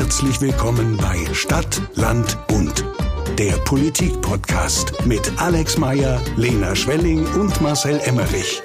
Herzlich willkommen bei Stadt, Land, Bund. Der Politik-Podcast mit Alex Meyer, Lena Schwelling und Marcel Emmerich.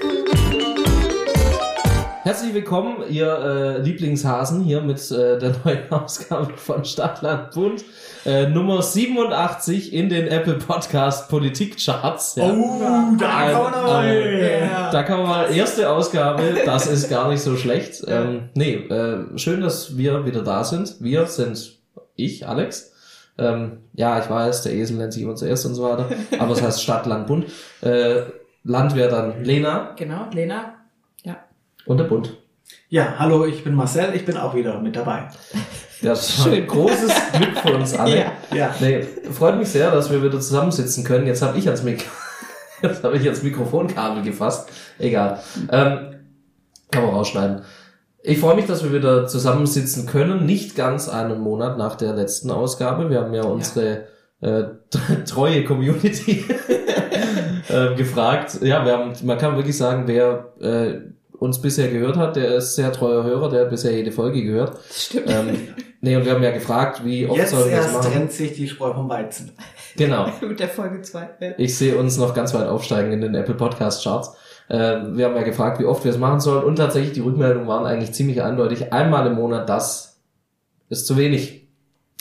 Herzlich willkommen, ihr äh, Lieblingshasen, hier mit äh, der neuen Ausgabe von Stadtland Bund. Äh, Nummer 87 in den Apple Podcast Politik Charts. Ja. Oh, da kann man aber. äh, Ja. Da kann man mal erste Ausgabe, das ist gar nicht so schlecht. Ähm, nee, äh, schön, dass wir wieder da sind. Wir sind ich, Alex. Ähm, ja, ich weiß, der Esel nennt sich immer zuerst und so weiter. Aber es heißt Stadt, Land, Bund. Äh, Land wäre dann Lena Genau, Lena. Ja. und der Bund. Ja, hallo, ich bin Marcel, ich bin auch wieder mit dabei. Das war ein großes Glück für uns alle. Ja. Ja. Nee, freut mich sehr, dass wir wieder zusammensitzen können. Jetzt habe ich ans Mik Jetzt habe ich jetzt Mikrofonkabel gefasst. Egal. Ähm, kann man rausschneiden. Ich freue mich, dass wir wieder zusammensitzen können. Nicht ganz einen Monat nach der letzten Ausgabe. Wir haben ja unsere äh, treue Community äh, gefragt. Ja, wir haben, man kann wirklich sagen, wer äh, uns bisher gehört hat, der ist sehr treuer Hörer, der hat bisher jede Folge gehört. Stimmt. Ähm, nee, und wir haben ja gefragt, wie oft Jetzt sollen wir das machen. trennt sich die Spreu vom Weizen. Genau. Mit der Folge 2. Ich sehe uns noch ganz weit aufsteigen in den Apple Podcast Charts. Äh, wir haben ja gefragt, wie oft wir es machen sollen und tatsächlich die Rückmeldungen waren eigentlich ziemlich eindeutig. Einmal im Monat, das ist zu wenig.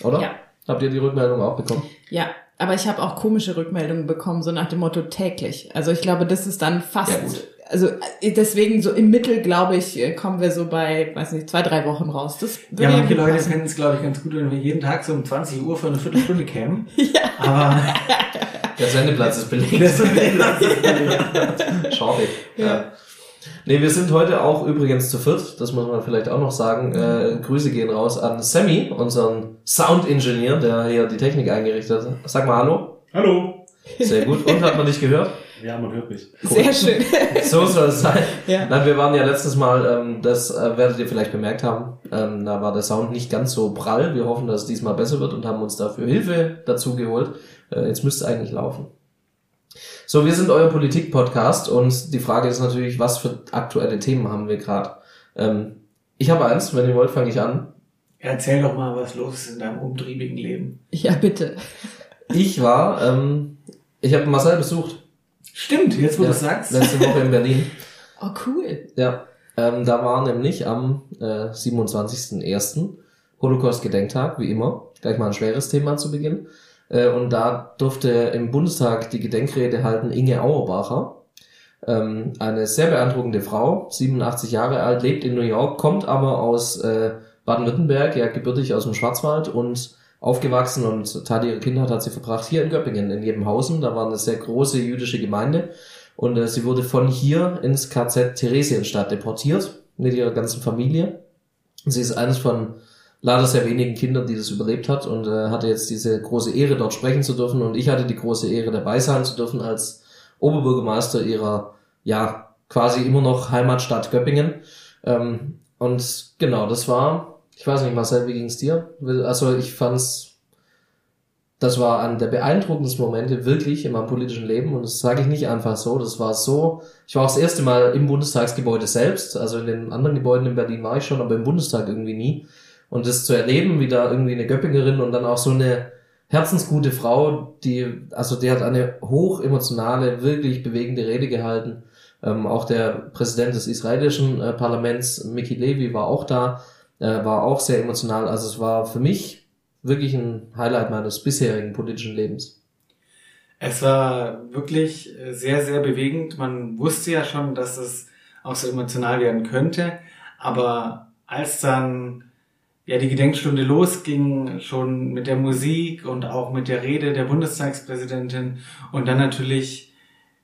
Oder? Ja. Habt ihr die Rückmeldung auch bekommen? Ja, aber ich habe auch komische Rückmeldungen bekommen, so nach dem Motto täglich. Also ich glaube, das ist dann fast. Ja, gut. Also äh, deswegen so im Mittel, glaube ich, äh, kommen wir so bei, weiß nicht, zwei, drei Wochen raus. Das Ja, manche Leute finden es, glaube ich, ganz gut, wenn wir jeden Tag so um 20 Uhr für eine Viertelstunde kämen. Ja. Aber Der Sendeplatz ist belegt. das ist Schade. Ja. Nee, wir sind heute auch übrigens zu viert, das muss man vielleicht auch noch sagen. Äh, Grüße gehen raus an Sammy, unseren Sound-Ingenieur, der hier die Technik eingerichtet hat. Sag mal Hallo. Hallo. Sehr gut. Und hat man dich gehört? Ja, man hört mich. Sehr schön. So soll es sein. Ja. Nein, wir waren ja letztes Mal, ähm, das äh, werdet ihr vielleicht bemerkt haben, ähm, da war der Sound nicht ganz so prall. Wir hoffen, dass es diesmal besser wird und haben uns dafür Hilfe dazu geholt. Äh, jetzt müsste es eigentlich laufen. So, wir sind euer Politik-Podcast und die Frage ist natürlich, was für aktuelle Themen haben wir gerade? Ähm, ich habe eins, wenn ihr wollt, fange ich an. Erzähl doch mal, was los ist in deinem umtriebigen Leben. Ja, bitte. Ich war, ähm, ich habe Marcel besucht. Stimmt, jetzt wo Ja, du sagst. Letzte Woche in Berlin. Oh, cool. Ja, ähm, da war nämlich am äh, 27.01. Holocaust-Gedenktag, wie immer. Gleich mal ein schweres Thema zu Beginn. Äh, und da durfte im Bundestag die Gedenkrede halten Inge Auerbacher. Ähm, eine sehr beeindruckende Frau, 87 Jahre alt, lebt in New York, kommt aber aus äh, Baden-Württemberg, ja gebürtig aus dem Schwarzwald und aufgewachsen und Teil ihrer Kindheit hat sie verbracht hier in Göppingen, in Jebenhausen. Da war eine sehr große jüdische Gemeinde. Und äh, sie wurde von hier ins KZ Theresienstadt deportiert mit ihrer ganzen Familie. Sie ist eines von leider sehr wenigen Kindern, die das überlebt hat und äh, hatte jetzt diese große Ehre, dort sprechen zu dürfen. Und ich hatte die große Ehre, dabei sein zu dürfen als Oberbürgermeister ihrer, ja, quasi immer noch Heimatstadt Göppingen. Ähm, und genau, das war, ich weiß nicht, Marcel, wie ging's dir? Also ich fand's das war einer der beeindruckendsten Momente wirklich in meinem politischen Leben und das sage ich nicht einfach so. Das war so, ich war auch das erste Mal im Bundestagsgebäude selbst, also in den anderen Gebäuden in Berlin war ich schon, aber im Bundestag irgendwie nie. Und das zu erleben, wie da irgendwie eine Göppingerin und dann auch so eine herzensgute Frau, die, also die hat eine hoch emotionale, wirklich bewegende Rede gehalten. Ähm, auch der Präsident des israelischen äh, Parlaments, Miki Levy, war auch da, äh, war auch sehr emotional. Also es war für mich wirklich ein Highlight meines bisherigen politischen Lebens. Es war wirklich äh, sehr, sehr bewegend. Man wusste ja schon, dass es auch so emotional werden könnte. Aber als dann ja die Gedenkstunde losging, schon mit der Musik und auch mit der Rede der Bundestagspräsidentin und dann natürlich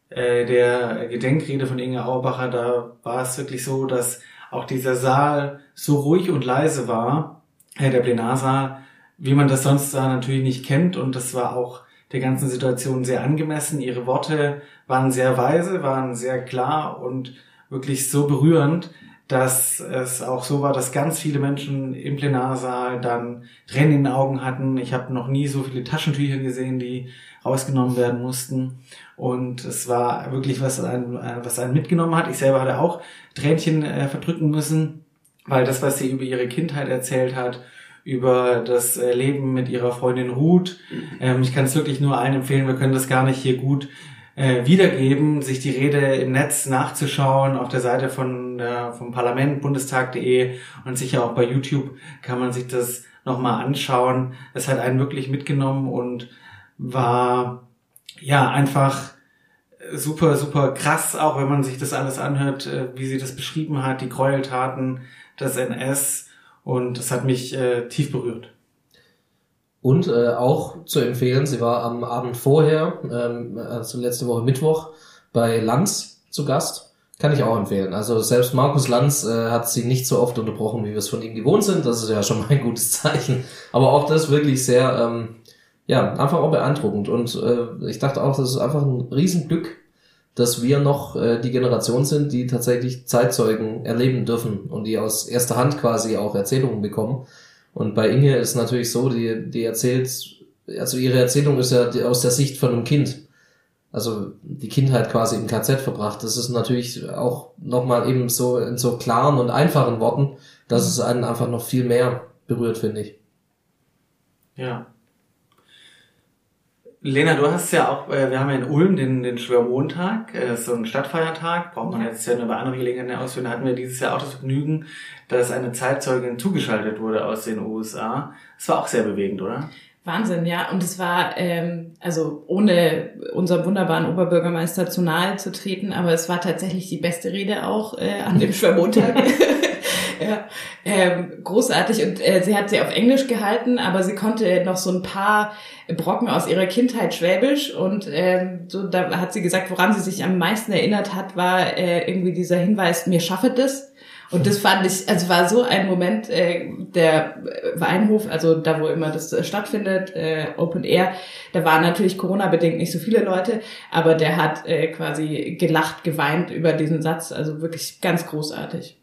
äh, der Gedenkrede von Inge Auerbacher, da war es wirklich so, dass auch dieser Saal so ruhig und leise war, äh, der Plenarsaal, wie man das sonst da natürlich nicht kennt. Und das war auch der ganzen Situation sehr angemessen. Ihre Worte waren sehr weise, waren sehr klar und wirklich so berührend, dass es auch so war, dass ganz viele Menschen im Plenarsaal dann Tränen in den Augen hatten. Ich habe noch nie so viele Taschentücher gesehen, die rausgenommen werden mussten. Und es war wirklich was einen, was einen mitgenommen hat. Ich selber hatte auch Tränchen äh, verdrücken müssen, weil das, was sie über ihre Kindheit erzählt hat, über das äh, Leben mit ihrer Freundin Ruth. Ähm, ich kann es wirklich nur allen empfehlen, wir können das gar nicht hier gut äh, wiedergeben, sich die Rede im Netz nachzuschauen, auf der Seite von äh, vom Parlament, bundestag.de und sicher auch bei YouTube kann man sich das nochmal anschauen. Es hat einen wirklich mitgenommen und war ja einfach super, super krass, auch wenn man sich das alles anhört, äh, wie sie das beschrieben hat, die Gräueltaten des NS. Und das hat mich äh, tief berührt. Und äh, auch zu empfehlen, sie war am Abend vorher, ähm, also letzte Woche Mittwoch, bei Lanz zu Gast. Kann ich auch empfehlen. Also selbst Markus Lanz äh, hat sie nicht so oft unterbrochen, wie wir es von ihm gewohnt sind. Das ist ja schon mal ein gutes Zeichen. Aber auch das wirklich sehr, ähm, ja, einfach auch beeindruckend. Und äh, ich dachte auch, das ist einfach ein Riesenglück, dass wir noch äh, die Generation sind, die tatsächlich Zeitzeugen erleben dürfen und die aus erster Hand quasi auch Erzählungen bekommen. Und bei Inge ist natürlich so, die, die erzählt, also ihre Erzählung ist ja aus der Sicht von einem Kind. Also die Kindheit quasi im KZ verbracht. Das ist natürlich auch nochmal eben so in so klaren und einfachen Worten, dass es einen einfach noch viel mehr berührt, finde ich. Ja. Lena, du hast ja auch, äh, wir haben ja in Ulm den, den Schwörmontag, äh, so ein Stadtfeiertag, braucht man jetzt ja nur bei anderen Gelegenheiten ausführen. Da hatten wir dieses Jahr auch das Vergnügen, dass eine Zeitzeugin zugeschaltet wurde aus den USA. Das war auch sehr bewegend, oder? Wahnsinn, ja. Und es war, ähm, also ohne unserem wunderbaren Oberbürgermeister zu nahe zu treten, aber es war tatsächlich die beste Rede auch äh, an dem Schwörmontag. ja, ähm, großartig. Und äh, sie hat sie auf Englisch gehalten, aber sie konnte noch so ein paar Brocken aus ihrer Kindheit Schwäbisch. Und ähm, so da hat sie gesagt, woran sie sich am meisten erinnert hat, war äh, irgendwie dieser Hinweis, mir schaffe das. Und das fand ich, also war so ein Moment, äh, der Weinhof, also da wo immer das äh, stattfindet, äh, Open Air, da waren natürlich Corona-bedingt nicht so viele Leute, aber der hat äh, quasi gelacht, geweint über diesen Satz, also wirklich ganz großartig.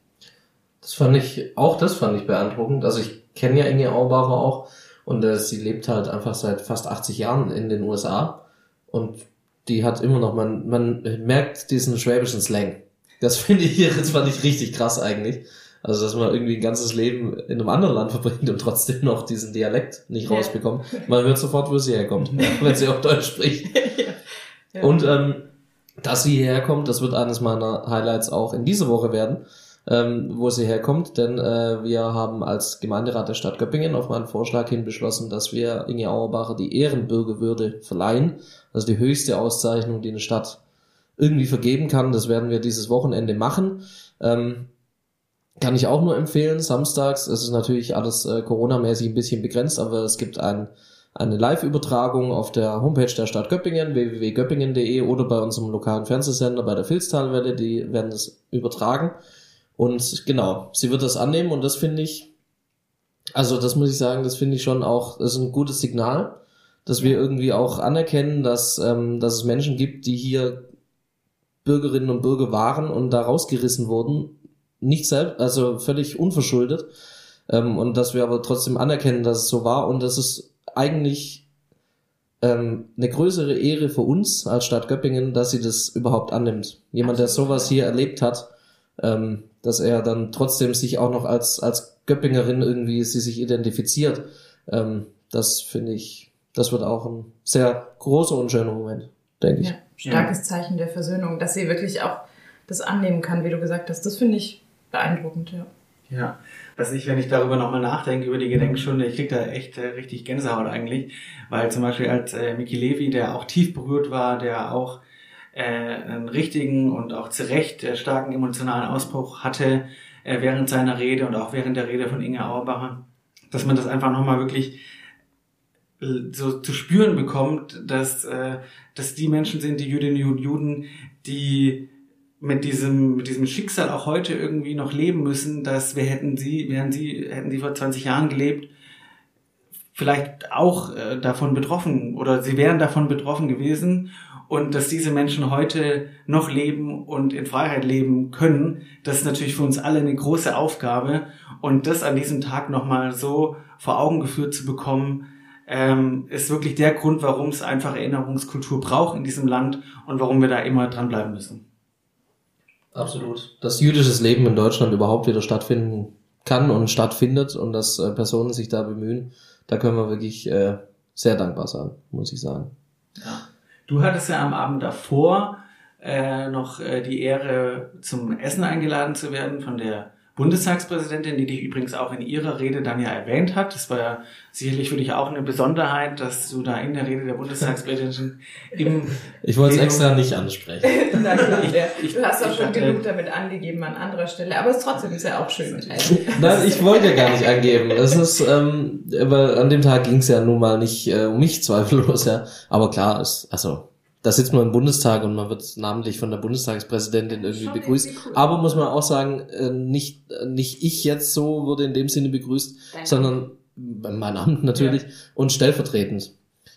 Das fand ich, auch das fand ich beeindruckend. Also ich kenne ja Inge Aubacher auch und äh, sie lebt halt einfach seit fast 80 Jahren in den USA und die hat immer noch, man, man merkt diesen schwäbischen Slang. Das finde ich hier, das fand ich richtig krass eigentlich. Also, dass man irgendwie ein ganzes Leben in einem anderen Land verbringt und trotzdem noch diesen Dialekt nicht rausbekommt. Man hört sofort, wo sie herkommt, wenn sie auch Deutsch spricht. ja. Und ähm, dass sie hierher kommt, das wird eines meiner Highlights auch in dieser Woche werden ähm, wo sie herkommt, denn äh, wir haben als Gemeinderat der Stadt Göppingen auf meinen Vorschlag hin beschlossen, dass wir Inge Auerbacher die Ehrenbürgerwürde verleihen, also die höchste Auszeichnung, die eine Stadt irgendwie vergeben kann. Das werden wir dieses Wochenende machen. Ähm, kann ich auch nur empfehlen, samstags. Es ist natürlich alles äh, Corona-mäßig ein bisschen begrenzt, aber es gibt ein, eine Live-Übertragung auf der Homepage der Stadt Göppingen, www.göppingen.de oder bei unserem lokalen Fernsehsender bei der Filztalwelle, die werden das übertragen. Und genau, sie wird das annehmen und das finde ich, also das muss ich sagen, das finde ich schon auch, das ist ein gutes Signal, dass wir irgendwie auch anerkennen, dass, ähm, dass es Menschen gibt, die hier Bürgerinnen und Bürger waren und da rausgerissen wurden, nicht selbst, also völlig unverschuldet, ähm, und dass wir aber trotzdem anerkennen, dass es so war und das ist eigentlich ähm, eine größere Ehre für uns als Stadt Göppingen, dass sie das überhaupt annimmt. Jemand, der sowas hier erlebt hat, ähm, dass er dann trotzdem sich auch noch als, als Göppingerin irgendwie sie sich identifiziert. Ähm, das finde ich, das wird auch ein sehr großer und schöner Moment, denke ich. Ja, starkes Zeichen der Versöhnung, dass sie wirklich auch das annehmen kann, wie du gesagt hast. Das finde ich beeindruckend, ja. Ja, was ich, wenn ich darüber nochmal nachdenke, über die Gedenkstunde, ich krieg da echt äh, richtig Gänsehaut eigentlich, weil zum Beispiel als äh, Miki Levi, der auch tief berührt war, der auch äh, einen richtigen und auch zu Recht äh, starken emotionalen Ausbruch hatte äh, während seiner Rede und auch während der Rede von Inge Auerbacher, dass man das einfach nochmal wirklich so zu spüren bekommt, dass, äh, dass die Menschen sind, die Jüdinnen und Juden, die mit diesem, mit diesem Schicksal auch heute irgendwie noch leben müssen, dass wir hätten sie, wären sie, hätten sie vor 20 Jahren gelebt, vielleicht auch äh, davon betroffen oder sie wären davon betroffen gewesen und dass diese Menschen heute noch leben und in Freiheit leben können, das ist natürlich für uns alle eine große Aufgabe und das an diesem Tag nochmal so vor Augen geführt zu bekommen, ähm, ist wirklich der Grund, warum es einfach Erinnerungskultur braucht in diesem Land und warum wir da immer dranbleiben müssen. Absolut. Dass jüdisches Leben in Deutschland überhaupt wieder stattfinden kann und stattfindet und dass äh, Personen sich da bemühen, da können wir wirklich äh, sehr dankbar sein, muss ich sagen. Ja. Du hattest ja am Abend davor äh, noch äh, die Ehre, zum Essen eingeladen zu werden von der Bundestagspräsidentin, die dich übrigens auch in ihrer Rede dann ja erwähnt hat. Das war ja sicherlich für dich auch eine Besonderheit, dass du da in der Rede der Bundestagspräsidentin im Ich wollte es extra nicht ansprechen. Na klar, ja. ich- du hast auch ich schon hatte- genug damit angegeben an anderer Stelle, aber es ist trotzdem ist ja auch schön. Nein, ich wollte ja gar nicht angeben. Es ist, ähm, aber an dem Tag ging es ja nun mal nicht äh, um mich zweifellos, ja. Aber klar, ist, also da sitzt man im Bundestag und man wird namentlich von der Bundestagspräsidentin irgendwie Schon begrüßt. irgendwie cool. Aber muss man auch sagen, äh, nicht äh, nicht ich jetzt so wurde in dem Sinne begrüßt, Dein sondern mein Amt natürlich und stellvertretend.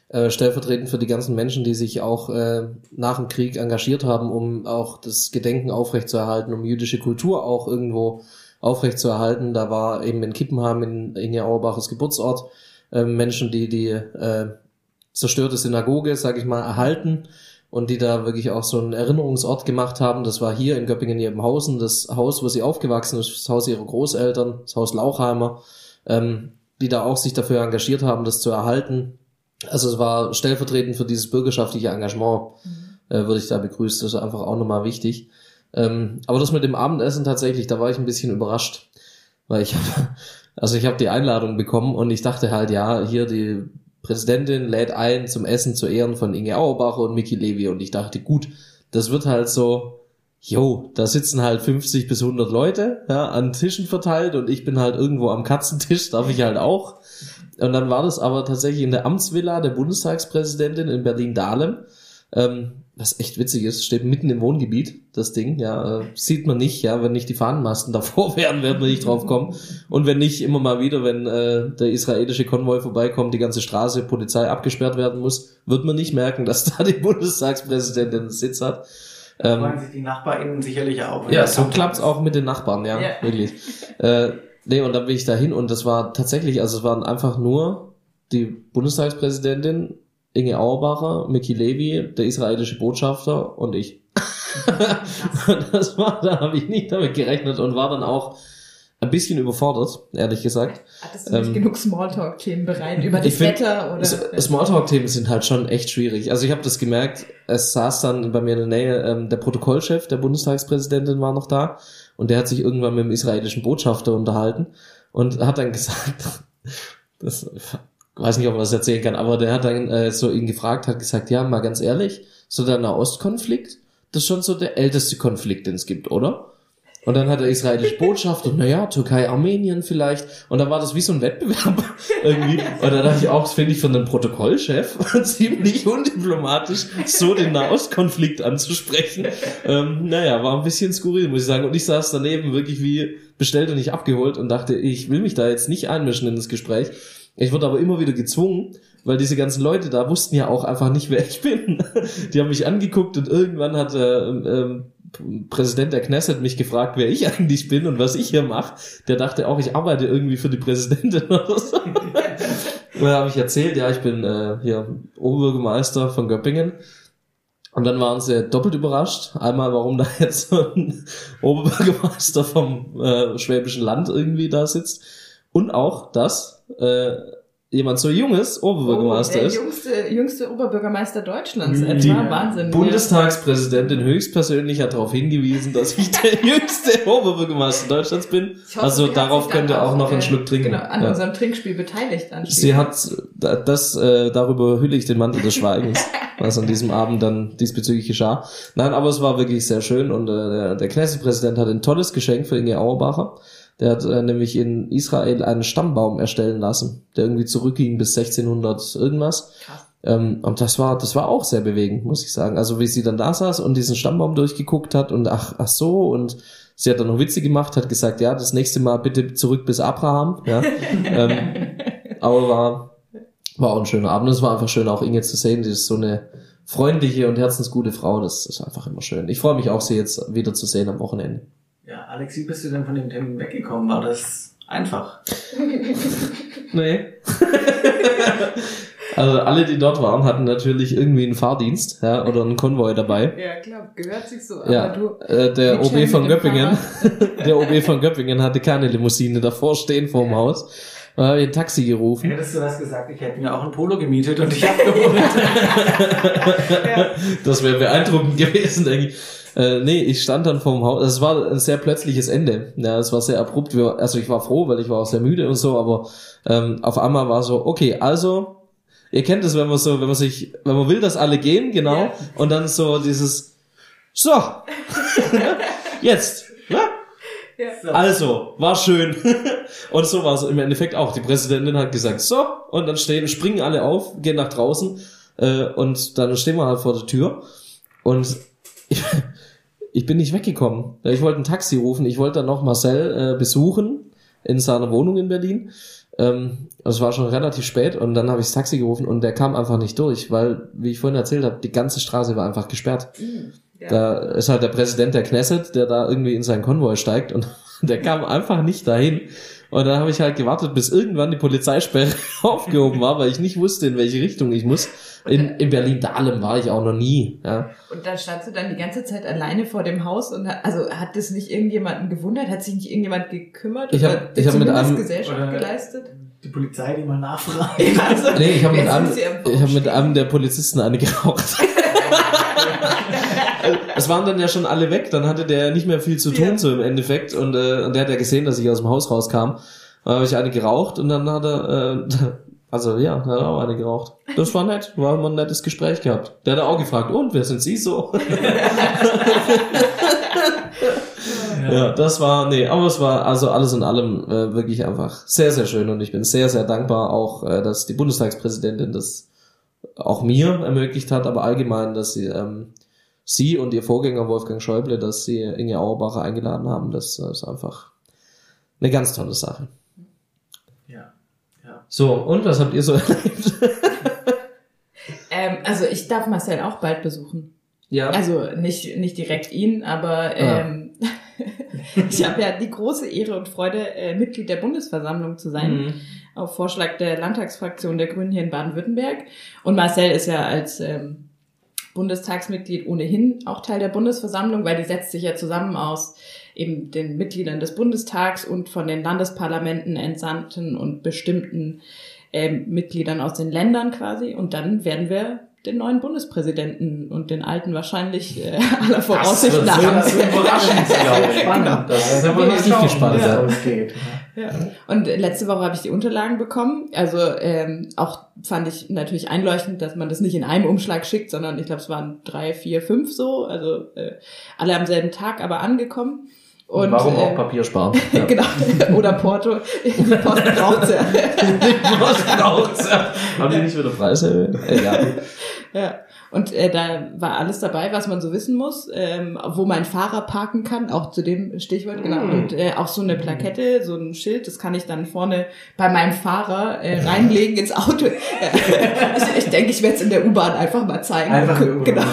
Äh, stellvertretend für die ganzen Menschen, die sich auch äh, nach dem Krieg engagiert haben, um auch das Gedenken aufrechtzuerhalten, um jüdische Kultur auch irgendwo aufrechtzuerhalten. Da war eben in Kippenheim, in Inge Auerbaches Geburtsort, äh, Menschen, die die äh, zerstörte Synagoge, sag ich mal, erhalten und die da wirklich auch so einen Erinnerungsort gemacht haben. Das war hier in Göppingen-Jebenhausen, das Haus, wo sie aufgewachsen ist, das Haus ihrer Großeltern, das Haus Lauchheimer, ähm, die da auch sich dafür engagiert haben, das zu erhalten. Also es war stellvertretend für dieses bürgerschaftliche Engagement, äh, würde ich da begrüßt. Das ist einfach auch nochmal wichtig. Ähm, aber das mit dem Abendessen tatsächlich, da war ich ein bisschen überrascht, weil ich habe, also ich habe die Einladung bekommen und ich dachte halt, ja, hier die Präsidentin lädt ein zum Essen zu Ehren von Inge Auerbacher und Mickey Levy und ich dachte, gut, das wird halt so, jo, da sitzen halt 50 bis 100 Leute, ja, an Tischen verteilt und ich bin halt irgendwo am Katzentisch, darf ich halt auch. Und dann war das aber tatsächlich in der Amtsvilla der Bundestagspräsidentin in Berlin-Dahlem. Ähm, was echt witzig ist, steht mitten im Wohngebiet, das Ding, ja, äh, sieht man nicht, ja, wenn nicht die Fahnenmasten davor wären, werden wir nicht drauf kommen. Und wenn nicht, immer mal wieder, wenn äh, der israelische Konvoi vorbeikommt, die ganze Straße, Polizei abgesperrt werden muss, wird man nicht merken, dass da die Bundestagspräsidentin einen Sitz hat. Da Ähm, freuen sich die NachbarInnen sicherlich auch. ja, so klappt's auch mit den Nachbarn, ja, Ja. wirklich. Äh, nee, und dann bin ich dahin und das war tatsächlich, also es waren einfach nur die Bundestagspräsidentin, Inge Auerbacher, Mickey Levy, der israelische Botschafter und ich. das war, da habe ich nicht damit gerechnet und war dann auch ein bisschen überfordert, ehrlich gesagt. Hattest du nicht Ähm, genug Smalltalk-Themen bereit über das find, Wetter oder? Smalltalk-Themen sind halt schon echt schwierig. Also ich habe das gemerkt, es saß dann bei mir in der Nähe, ähm, der Protokollchef der Bundestagspräsidentin war noch da und der hat sich irgendwann mit dem israelischen Botschafter unterhalten und hat dann gesagt, das weiß nicht, ob man das erzählen kann, aber der hat dann äh, so ihn gefragt, hat gesagt, ja, mal ganz ehrlich, so der Nahostkonflikt, das ist schon so der älteste Konflikt, den es gibt, oder? Und dann hat der israelische Botschafter, naja, Türkei, Armenien vielleicht. Und dann war das wie so ein Wettbewerb irgendwie. Und da dachte ich auch, das finde ich von einem Protokollchef ziemlich undiplomatisch, so den Nahostkonflikt anzusprechen. Ähm, naja, war ein bisschen skurril, muss ich sagen. Und ich saß daneben wirklich wie bestellt und nicht abgeholt und dachte, ich will mich da jetzt nicht einmischen in das Gespräch. Ich wurde aber immer wieder gezwungen, weil diese ganzen Leute da wussten ja auch einfach nicht, wer ich bin. Die haben mich angeguckt und irgendwann hat äh, ähm, Präsident der Knesset mich gefragt, wer ich eigentlich bin und was ich hier mache. Der dachte auch, ich arbeite irgendwie für die Präsidentin oder so. Und dann habe ich erzählt, ja, ich bin äh, hier Oberbürgermeister von Göppingen. Und dann waren sie doppelt überrascht. Einmal, warum da jetzt so ein Oberbürgermeister vom äh, Schwäbischen Land irgendwie da sitzt. Und auch, dass äh, jemand so junges Oberbürgermeister oh, der ist. jüngste, jüngste Oberbürgermeister Deutschlands etwa. Wahnsinn. Bundestagspräsidentin höchstpersönlich hat darauf hingewiesen, dass ich der jüngste Oberbürgermeister Deutschlands bin. Hoffe, also darauf könnt ihr auch noch einen äh, Schluck trinken. Genau, an Ja. unserem Trinkspiel beteiligt anschließend. Sie hat da- das, äh, darüber hülle ich den Mantel des Schweigens, was an diesem Abend dann diesbezüglich geschah. Nein, aber es war wirklich sehr schön und äh, der, der Knesset-Präsident hat ein tolles Geschenk für Inge Auerbacher. Der hat äh, nämlich in Israel einen Stammbaum erstellen lassen, der irgendwie zurückging bis 1600 irgendwas. Krass. Ähm, und das war, das war auch sehr bewegend, muss ich sagen. Also wie sie dann da saß und diesen Stammbaum durchgeguckt hat und ach, ach so und sie hat dann noch Witze gemacht, hat gesagt, ja, das nächste Mal bitte zurück bis Abraham. Ja. ähm, aber war, war auch ein schöner Abend. Es war einfach schön, auch Inge zu sehen. Die ist so eine freundliche und herzensgute Frau. Das ist einfach immer schön. Ich freue mich auch, sie jetzt wieder zu sehen am Wochenende. Ja, Alex, wie bist du denn von dem Termin weggekommen? War das einfach? Nee. Also alle, die dort waren, hatten natürlich irgendwie einen Fahrdienst ja, oder einen Konvoi dabei. Ja, klar, gehört sich so. Aber Ja, du, äh, der OB von Göppingen, der OB von Göppingen hatte keine Limousine davor stehen vorm Haus. Da habe ich ein Taxi gerufen. Hättest du das gesagt, ich hätte mir auch ein Polo gemietet und ich habe gewohnt. Das wäre beeindruckend gewesen, denke ich. Äh, nee, ich stand dann vorm Haus. Es war ein sehr plötzliches Ende. Ja, es war sehr abrupt. Wir- Also ich war froh, weil ich war auch sehr müde und so, aber ähm, auf einmal war so, okay, also, ihr kennt es, wenn man so, wenn man sich, wenn man will, dass alle gehen, genau, Ja. und dann so dieses, so, jetzt, ja? Ja. Also, war schön. und so war es im Endeffekt auch. Die Präsidentin hat gesagt, so, und dann stehen, springen alle auf, gehen nach draußen, äh, und dann stehen wir halt vor der Tür. Und ich, bin nicht weggekommen. Ich wollte ein Taxi rufen, ich wollte dann noch Marcel äh, besuchen in seiner Wohnung in Berlin. Ähm, es war schon relativ spät und dann habe ich das Taxi gerufen und der kam einfach nicht durch, weil, wie ich vorhin erzählt habe, die ganze Straße war einfach gesperrt. ja. Da ist halt der Präsident der Knesset, der da irgendwie in seinen Konvoi steigt und der kam einfach nicht dahin. Und dann habe ich halt gewartet, bis irgendwann die Polizeisperre aufgehoben war, weil ich nicht wusste, in welche Richtung ich muss. In, in Berlin-Dahlem war ich auch noch nie. Ja. Und da standst du dann die ganze Zeit alleine vor dem Haus und hat, also hat das nicht irgendjemanden gewundert? Hat sich nicht irgendjemand gekümmert? Ich oder hab- ich hab mit einem- Gesellschaft oder- geleistet? Die Polizei, die mal nachfragt. Also, Nee, ich habe mit, einem, ich hab mit einem der Polizisten eine geraucht. es waren dann ja schon alle weg, dann hatte der nicht mehr viel zu tun, Ja. so im Endeffekt. Und, äh, und der hat ja gesehen, dass ich aus dem Haus rauskam. Dann habe ich eine geraucht und dann hat er, äh, also ja, dann hat er auch eine geraucht. Das war nett, war immer ein nettes Gespräch gehabt. Der hat auch gefragt, und wer sind Sie so? Ja, das war, nee, aber es war also alles in allem äh, wirklich einfach sehr, sehr schön und ich bin sehr, sehr dankbar auch, äh, dass die Bundestagspräsidentin das auch mir ermöglicht hat, aber allgemein, dass sie ähm, sie und ihr Vorgänger Wolfgang Schäuble, dass sie Inge Auerbacher eingeladen haben, das ist einfach eine ganz tolle Sache. So, und was habt ihr so erlebt? Ähm, also ich darf Marcel auch bald besuchen. Ja. Also nicht, nicht direkt ihn, aber ähm, ich habe ja die große Ehre und Freude, äh, Mitglied der Bundesversammlung zu sein. Mhm. auf Vorschlag der Landtagsfraktion der Grünen hier in Baden-Württemberg. Und Marcel ist ja als ähm, Bundestagsmitglied ohnehin auch Teil der Bundesversammlung, weil die setzt sich ja zusammen aus eben den Mitgliedern des Bundestags und von den Landesparlamenten entsandten und bestimmten ähm, Mitgliedern aus den Ländern quasi. Und dann werden wir den neuen Bundespräsidenten und den alten wahrscheinlich äh, aller Voraussicht wird nach. sehr überraschend, glaube ich. Spannend. Das ist aber Mal richtig gespannt. wie es Ja. ausgeht. Ja. Und letzte Woche habe ich die Unterlagen bekommen. Also ähm, auch fand ich natürlich einleuchtend, dass man das nicht in einem Umschlag schickt, sondern ich glaube, es waren drei, vier, fünf so. Also äh, alle am selben Tag, aber angekommen. Und, Warum auch äh, Papier sparen? Ja. genau. Oder Porto. Die Post braucht's ja. Was braucht's? Haben die nicht wieder Preise? Egal. Ja. Und äh, da war alles dabei, was man so wissen muss, ähm, wo mein Fahrer parken kann, auch zu dem Stichwort, genau. Mm. Und äh, auch so eine Plakette, so ein Schild, das kann ich dann vorne bei meinem Fahrer äh, reinlegen ins Auto. Ich, ich denke, ich werde es in der U-Bahn einfach mal zeigen. Einfach nur genau.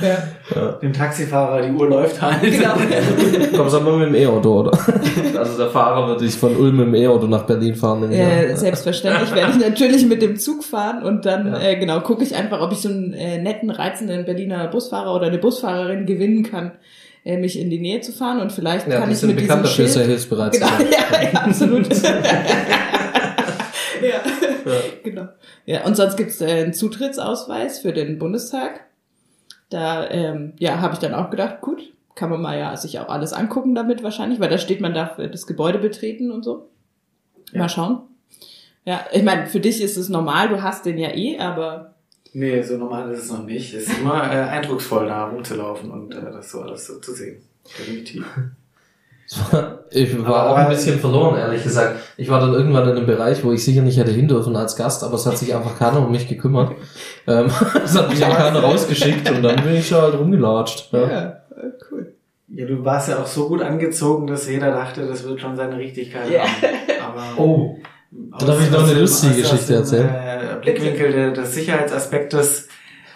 Ja. Ja. Dem Taxifahrer, die Uhr läuft halt. Genau. Kommst du mal mit dem E-Auto, oder? Also der Fahrer wird dich von Ulm mit dem E-Auto nach Berlin fahren. ich Äh, selbstverständlich werde ich natürlich mit dem Zug fahren und dann Ja. äh, genau gucke ich einfach, ob ich so einen äh, netten, reizenden Berliner Busfahrer oder eine Busfahrerin gewinnen kann, äh, mich in die Nähe zu fahren und vielleicht ja, kann ich mit diesem dafür, Schild hilfsbereit Genau, ja, ja, absolut. ja. genau. Ja, und sonst gibt's äh, einen Zutrittsausweis für den Bundestag. Da ähm, ja, habe ich dann auch gedacht, gut, kann man mal ja sich auch alles angucken damit wahrscheinlich, weil da steht, man darf äh, das Gebäude betreten und so. Mal schauen. Ja, ich meine, für dich ist es normal, du hast den ja eh, aber Nee, so normal ist es noch nicht. Es ist immer äh, eindrucksvoll, da rumzulaufen und äh, das so alles so zu sehen. Definitiv. Ich war Aber- auch ein bisschen verloren, ehrlich gesagt. Ich war dann irgendwann in einem Bereich, wo ich sicher nicht hätte hin dürfen als Gast, aber es hat sich einfach keiner um mich gekümmert. Ähm, es hat mich auch keiner rausgeschickt und dann bin ich schon halt rumgelatscht. Ja. ja, cool. Ja, du warst ja auch so gut angezogen, dass jeder dachte, das wird schon seine Richtigkeit Ja. haben. Aber Oh, aus- darf ich noch eine lustige Geschichte erzählen? Äh, Blickwinkel de- des Sicherheitsaspektes.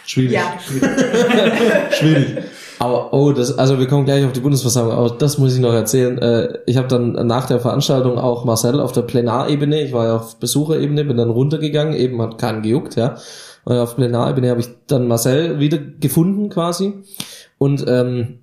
schwierig. Ja, Schwierig. Aber, oh, das, also wir kommen gleich auf die Bundesversammlung, aber das muss ich noch erzählen. Äh, ich habe dann nach der Veranstaltung auch Marcel auf der Plenarebene, ich war ja auf Besucherebene, bin dann runtergegangen, eben hat keinen gejuckt, ja. Und auf Plenarebene habe ich dann Marcel wieder gefunden quasi. Und ähm,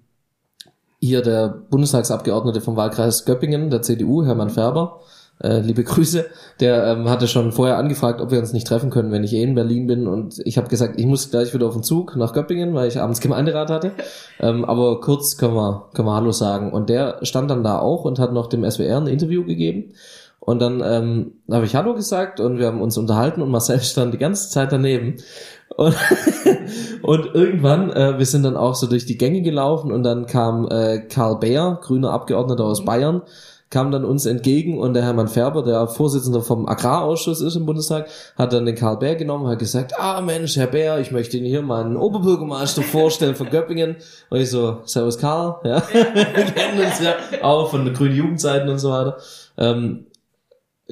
hier der Bundestagsabgeordnete vom Wahlkreis Göppingen, der CDU, Hermann Färber, äh, liebe Grüße, der ähm, hatte schon vorher angefragt, ob wir uns nicht treffen können, wenn ich eh in Berlin bin. Und ich habe gesagt, ich muss gleich wieder auf den Zug nach Göppingen, weil ich abends Gemeinderat hatte. Ähm, aber kurz können wir, können wir Hallo sagen. Und der stand dann da auch und hat noch dem SWR ein Interview gegeben. Und dann ähm, habe ich Hallo gesagt und wir haben uns unterhalten und Marcel stand die ganze Zeit daneben. Und, und irgendwann, äh, wir sind dann auch so durch die Gänge gelaufen und dann kam äh, Karl Beer, grüner Abgeordneter aus Bayern, kam dann uns entgegen und der Hermann Färber, der Vorsitzender vom Agrarausschuss ist im Bundestag, hat dann den Karl Bär genommen und hat gesagt, ah Mensch, Herr Bär, ich möchte Ihnen hier meinen Oberbürgermeister vorstellen von Göppingen. Und ich so, Servus Karl, ja, wir kennen uns ja auch von den grünen Jugendzeiten und so weiter. Ähm,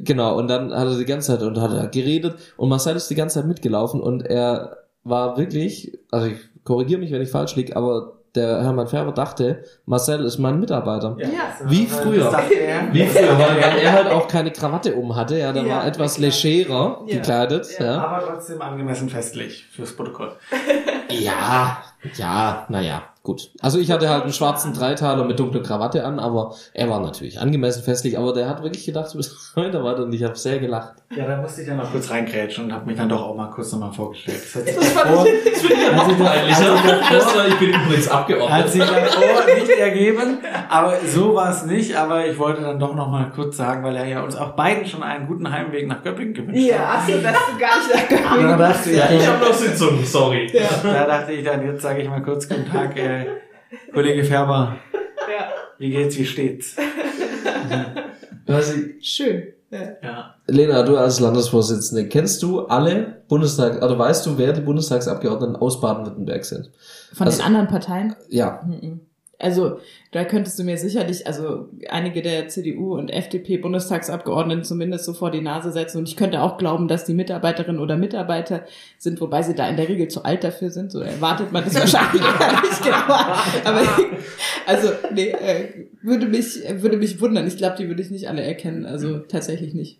Genau, und dann hat er die ganze Zeit und hat er geredet und Marcel ist die ganze Zeit mitgelaufen und er war wirklich, also ich korrigiere mich, wenn ich falsch liege, aber der Hermann Färber dachte, Marcel ist mein Mitarbeiter. Ja. Wie früher. Er. Wie früher, weil, weil er halt auch keine Krawatte um hatte, ja, der Ja, war etwas legerer Ja. gekleidet, ja. Aber trotzdem angemessen festlich fürs Protokoll. Ja, ja, naja, gut. Also ich hatte halt einen schwarzen Dreiteiler mit dunkler Krawatte an, aber er war natürlich angemessen festlich, aber der hat wirklich gedacht, du bist heute weiter und ich habe sehr gelacht. Ja, da musste ich dann noch kurz reingrätschen und habe mich dann doch auch mal kurz nochmal vorgestellt. Das hat sich Das fand davor, Das finde ich ja noch peinlicher. ich bin übrigens hat abgeordnet. sich davor nicht ergeben, aber so war es nicht. Aber ich wollte dann doch nochmal kurz sagen, weil er ja uns auch beiden schon einen guten Heimweg nach Göppingen gewünscht hat. Ja, achso, dass du gar nicht nach da dachte ich, Ja, ich ja, habe noch Sitzung, sorry. da dachte ich dann, jetzt sage ich mal kurz guten Tag, äh, Kollege Färber, Ja. wie geht's, wie steht's? Also, Schön. Ja. Ja. Lena, du als Landesvorsitzende, kennst du alle Bundestag, oder weißt du, wer die Bundestagsabgeordneten aus Baden-Württemberg sind? Von Also- den anderen Parteien? Ja, Mhm. Also, da könntest du mir sicherlich, also einige der CDU und FDP-Bundestagsabgeordneten zumindest so vor die Nase setzen. Und ich könnte auch glauben, dass die Mitarbeiterinnen oder Mitarbeiter sind, wobei sie da in der Regel zu alt dafür sind. So erwartet man das wahrscheinlich nicht genau. Aber also, nee, äh, würde mich, würde mich wundern. Ich glaube, die würde ich nicht alle erkennen. Also tatsächlich nicht.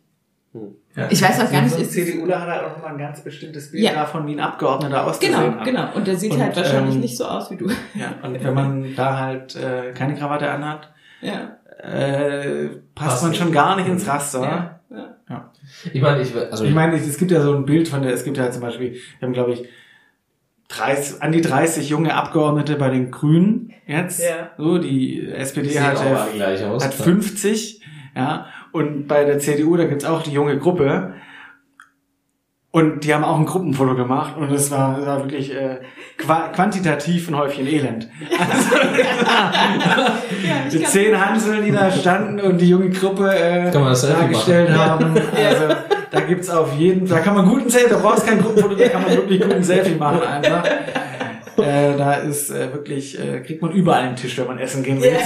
Ja. Ich weiß auch gar nicht, ist- CDUler hat halt auch nochmal ein ganz bestimmtes Bild Ja. davon, wie ein Abgeordneter auszusehen Genau, hat. genau. Und der sieht Und, halt wahrscheinlich ähm, nicht so aus wie du. Ja, und wenn man da halt äh, keine Krawatte anhat, Ja. äh, passt Passt man schon gar nicht ins Raster. Ja. ja. ich meine, ich, also, Ich meine, es gibt ja so ein Bild von der, es gibt ja zum Beispiel, wir haben glaube ich 30, an die 30 junge Abgeordnete bei den Grünen jetzt. Ja. So, die SPD hat, aus. hat 50, ja, und bei der CDU, da gibt's auch die junge Gruppe. Und die haben auch ein Gruppenfoto gemacht und es war, das war wirklich äh, qua quantitativ ein Häufchen Elend. Also, die zehn Hanseln, die da standen und die junge Gruppe äh, dargestellt haben. Also da gibt's auf jeden da kann man guten Selfie, da brauchst kein Gruppenfoto, da kann man wirklich guten Selfie machen einfach. Äh, da ist äh, wirklich, äh, kriegt man überall einen Tisch, wenn man essen gehen will.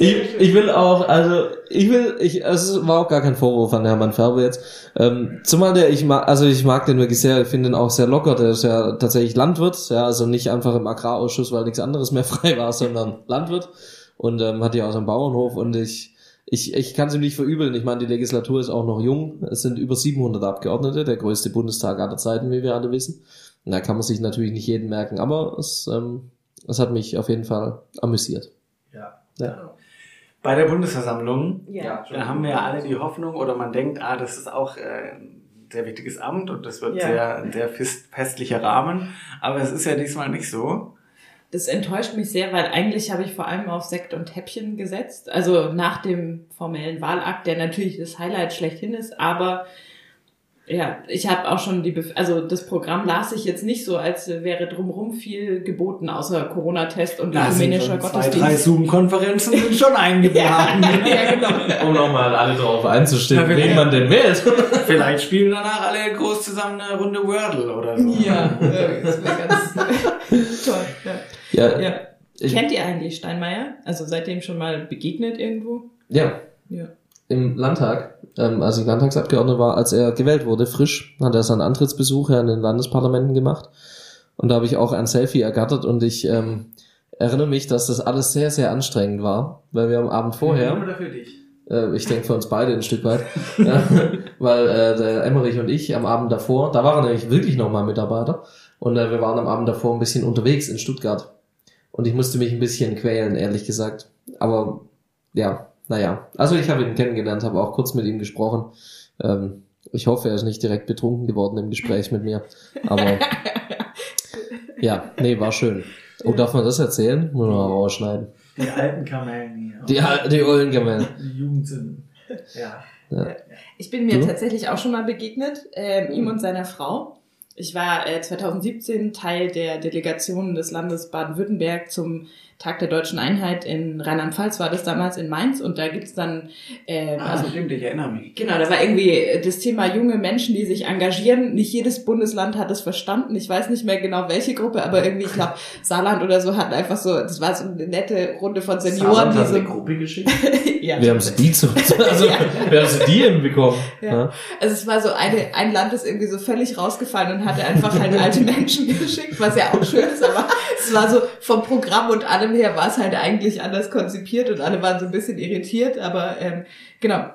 Ich, ich will auch, also ich will, ich, es war auch gar kein Vorwurf an Hermann Färber jetzt. Ähm, zumal der, ich mag, also ich mag den wirklich sehr, ich finde ihn auch sehr locker, der ist ja tatsächlich Landwirt, ja, also nicht einfach im Agrarausschuss, weil nichts anderes mehr frei war, sondern Landwirt und ähm, hat ja auch so einen Bauernhof und ich, ich, ich kann es ihm nicht verübeln. Ich meine, die Legislatur ist auch noch jung. Es sind über 700 Abgeordnete, der größte Bundestag aller Zeiten, wie wir alle wissen. Und da kann man sich natürlich nicht jeden merken, aber es, ähm, es hat mich auf jeden Fall amüsiert. Ja. Ja. Bei der Bundesversammlung, Ja. da haben wir ja alle die Hoffnung oder man denkt, ah, das ist auch äh, ein sehr wichtiges Amt und das wird Ja. sehr, ein sehr fest, festlicher Rahmen. Aber es ist ja diesmal nicht so. Das enttäuscht mich sehr, weil eigentlich habe ich vor allem auf Sekt und Häppchen gesetzt. Also nach dem formellen Wahlakt, der natürlich das Highlight schlechthin ist, aber ja, ich habe auch schon die, Bef also das Programm las ich jetzt nicht so, als wäre drumherum viel geboten, außer Corona-Test und Da sind ökumenischer schon zwei, drei Gottesdienst. Zoom-Konferenzen sind schon eingeplant. ja, genau. Um nochmal alle darauf einzustimmen, Ja, wen man denn wählt. Vielleicht spielen danach alle groß zusammen eine Runde Wordle oder so. Ja, äh, das wäre ganz toll. Ja. Ja, Ja. Kennt ihr eigentlich Steinmeier? Also seitdem schon mal begegnet irgendwo? ja, Ja. Im Landtag, ähm, als ich Landtagsabgeordneter war, als er gewählt wurde, frisch, hat er seinen Antrittsbesuch ja in den Landesparlamenten gemacht. Und da habe ich auch ein Selfie ergattert und ich ähm, erinnere mich, dass das alles sehr, sehr anstrengend war, weil wir am Abend vorher, Oder für dich? äh, ich denke für uns beide ein Stück weit, ja, weil äh, der Emmerich und ich am Abend davor, da waren nämlich wirklich nochmal Mitarbeiter und äh, wir waren am Abend davor ein bisschen unterwegs in Stuttgart und ich musste mich ein bisschen quälen, ehrlich gesagt. Aber ja, naja, also ich habe ihn kennengelernt, habe auch kurz mit ihm gesprochen. Ähm, ich hoffe, er ist nicht direkt betrunken geworden im Gespräch mit mir, aber ja, nee, war schön. Oh, darf man das erzählen? Muss man mal rausschneiden. Die alten Kamellen hier. Die, Al- die Eulengamellen. Die Jugendsünden. Ja. Ich bin mir Du? tatsächlich auch schon mal begegnet, ähm, ihm und seiner Frau. Ich war äh, 2017 Teil der Delegation des Landes Baden-Württemberg zum Tag der deutschen Einheit in Rheinland-Pfalz, war das damals in Mainz und da gibt's dann, ähm, Ah, also stimmt, ich erinnere mich. Genau, da war irgendwie das Thema junge Menschen, die sich engagieren. Nicht jedes Bundesland hat es verstanden. Ich weiß nicht mehr genau welche Gruppe, aber irgendwie, ich glaube, Saarland oder so hat einfach so, das war so eine nette Runde von Senioren, die so. Gruppe geschickt. ja, Wir haben sie die zu, also, wir haben sie die hinbekommen. Ja. Ja. Also es war so eine, ein Land ist irgendwie so völlig rausgefallen und hatte einfach halt alte Menschen geschickt, was ja auch schön ist, aber es war so vom Programm und allem her war es halt eigentlich anders konzipiert und alle waren so ein bisschen irritiert, aber ähm, genau.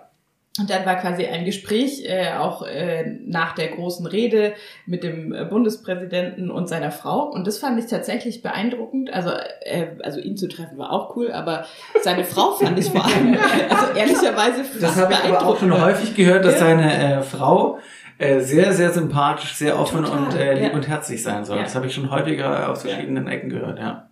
Und dann war quasi ein Gespräch äh, auch äh, nach der großen Rede mit dem Bundespräsidenten und seiner Frau. Und das fand ich tatsächlich beeindruckend. Also, äh, also ihn zu treffen war auch cool, aber seine Frau fand ich vor allem, also ehrlicherweise Das habe ich aber auch schon häufig gehört, dass seine äh, Frau äh, sehr, sehr sympathisch, sehr offen Total, und äh, lieb ja. und herzlich sein soll. Ja. Das habe ich schon häufiger aus Ja. verschiedenen Ecken gehört, ja.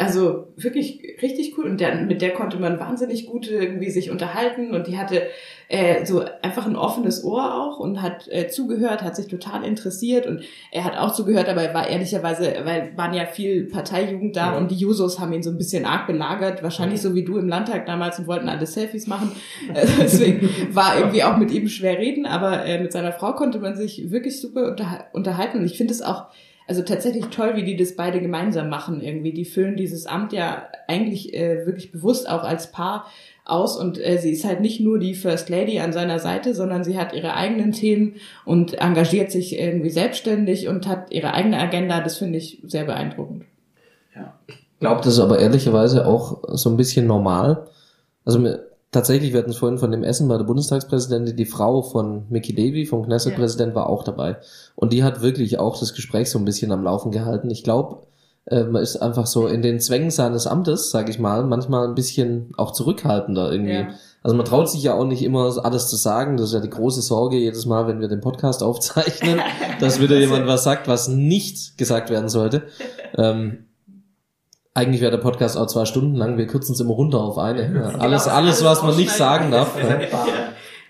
Also wirklich richtig cool. Und der, mit der konnte man wahnsinnig gut irgendwie sich unterhalten. Und die hatte äh, so einfach ein offenes Ohr auch und hat äh, zugehört, hat sich total interessiert. Und er hat auch zugehört, aber er war ehrlicherweise, weil waren ja viel Parteijugend da Ja. und die Jusos haben ihn so ein bisschen arg belagert, wahrscheinlich so wie du im Landtag damals und wollten alle Selfies machen. Äh, Deswegen war irgendwie auch mit ihm schwer reden, aber äh, mit seiner Frau konnte man sich wirklich super unterha- unterhalten. Und ich finde es auch also tatsächlich toll, wie die das beide gemeinsam machen irgendwie. Die füllen dieses Amt ja eigentlich äh, wirklich bewusst auch als Paar aus und äh, sie ist halt nicht nur die First Lady an seiner Seite, sondern sie hat ihre eigenen Themen und engagiert sich irgendwie selbstständig und hat ihre eigene Agenda. Das finde ich sehr beeindruckend. Ich glaube, das ist aber ehrlicherweise auch so ein bisschen normal. Also mir, tatsächlich, wir hatten es vorhin von dem Essen bei der Bundestagspräsidentin, die Frau von Mickey Levy, vom Knesset-Präsident, war auch dabei. Und die hat wirklich auch das Gespräch so ein bisschen am Laufen gehalten. Ich glaube, äh, man ist einfach so in den Zwängen seines Amtes, sage ich mal, manchmal ein bisschen auch zurückhaltender irgendwie. Ja. Also man traut sich ja auch nicht immer alles zu sagen. Das ist ja die große Sorge jedes Mal, wenn wir den Podcast aufzeichnen, dass wieder jemand was sagt, was nicht gesagt werden sollte. Ähm, eigentlich wäre der Podcast auch zwei Stunden lang. Wir kürzen es immer runter auf eine. Ja, alles, alles, was man nicht sagen darf. Ja.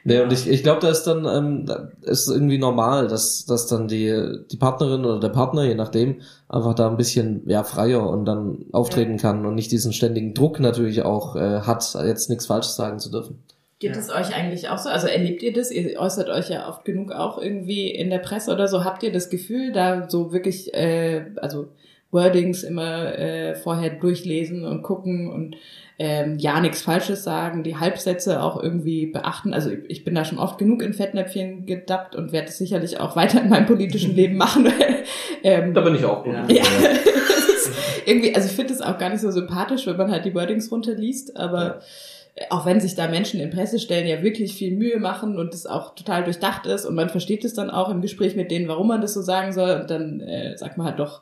Nee, und ich, ich glaube, da ist dann ähm, da ist irgendwie normal, dass, dass dann die, die Partnerin oder der Partner, je nachdem, einfach da ein bisschen ja, freier und dann auftreten kann und nicht diesen ständigen Druck natürlich auch äh, hat, jetzt nichts Falsches sagen zu dürfen. Geht Ja. es euch eigentlich auch so? Also erlebt ihr das? Ihr äußert euch ja oft genug auch irgendwie in der Presse oder so. Habt ihr das Gefühl, da so wirklich, äh, also Wordings immer äh, vorher durchlesen und gucken und ähm, ja nichts Falsches sagen, die Halbsätze auch irgendwie beachten. Also ich, ich bin da schon oft genug in Fettnäpfchen gedappt und werde es sicherlich auch weiter in meinem politischen Leben machen. ähm, bin ich auch gut. ja. Ist irgendwie, also ich finde es auch gar nicht so sympathisch, wenn man halt die Wordings runterliest, aber auch wenn sich da Menschen in Pressestellen ja wirklich viel Mühe machen und es auch total durchdacht ist und man versteht es dann auch im Gespräch mit denen, warum man das so sagen soll und dann äh, sagt man halt doch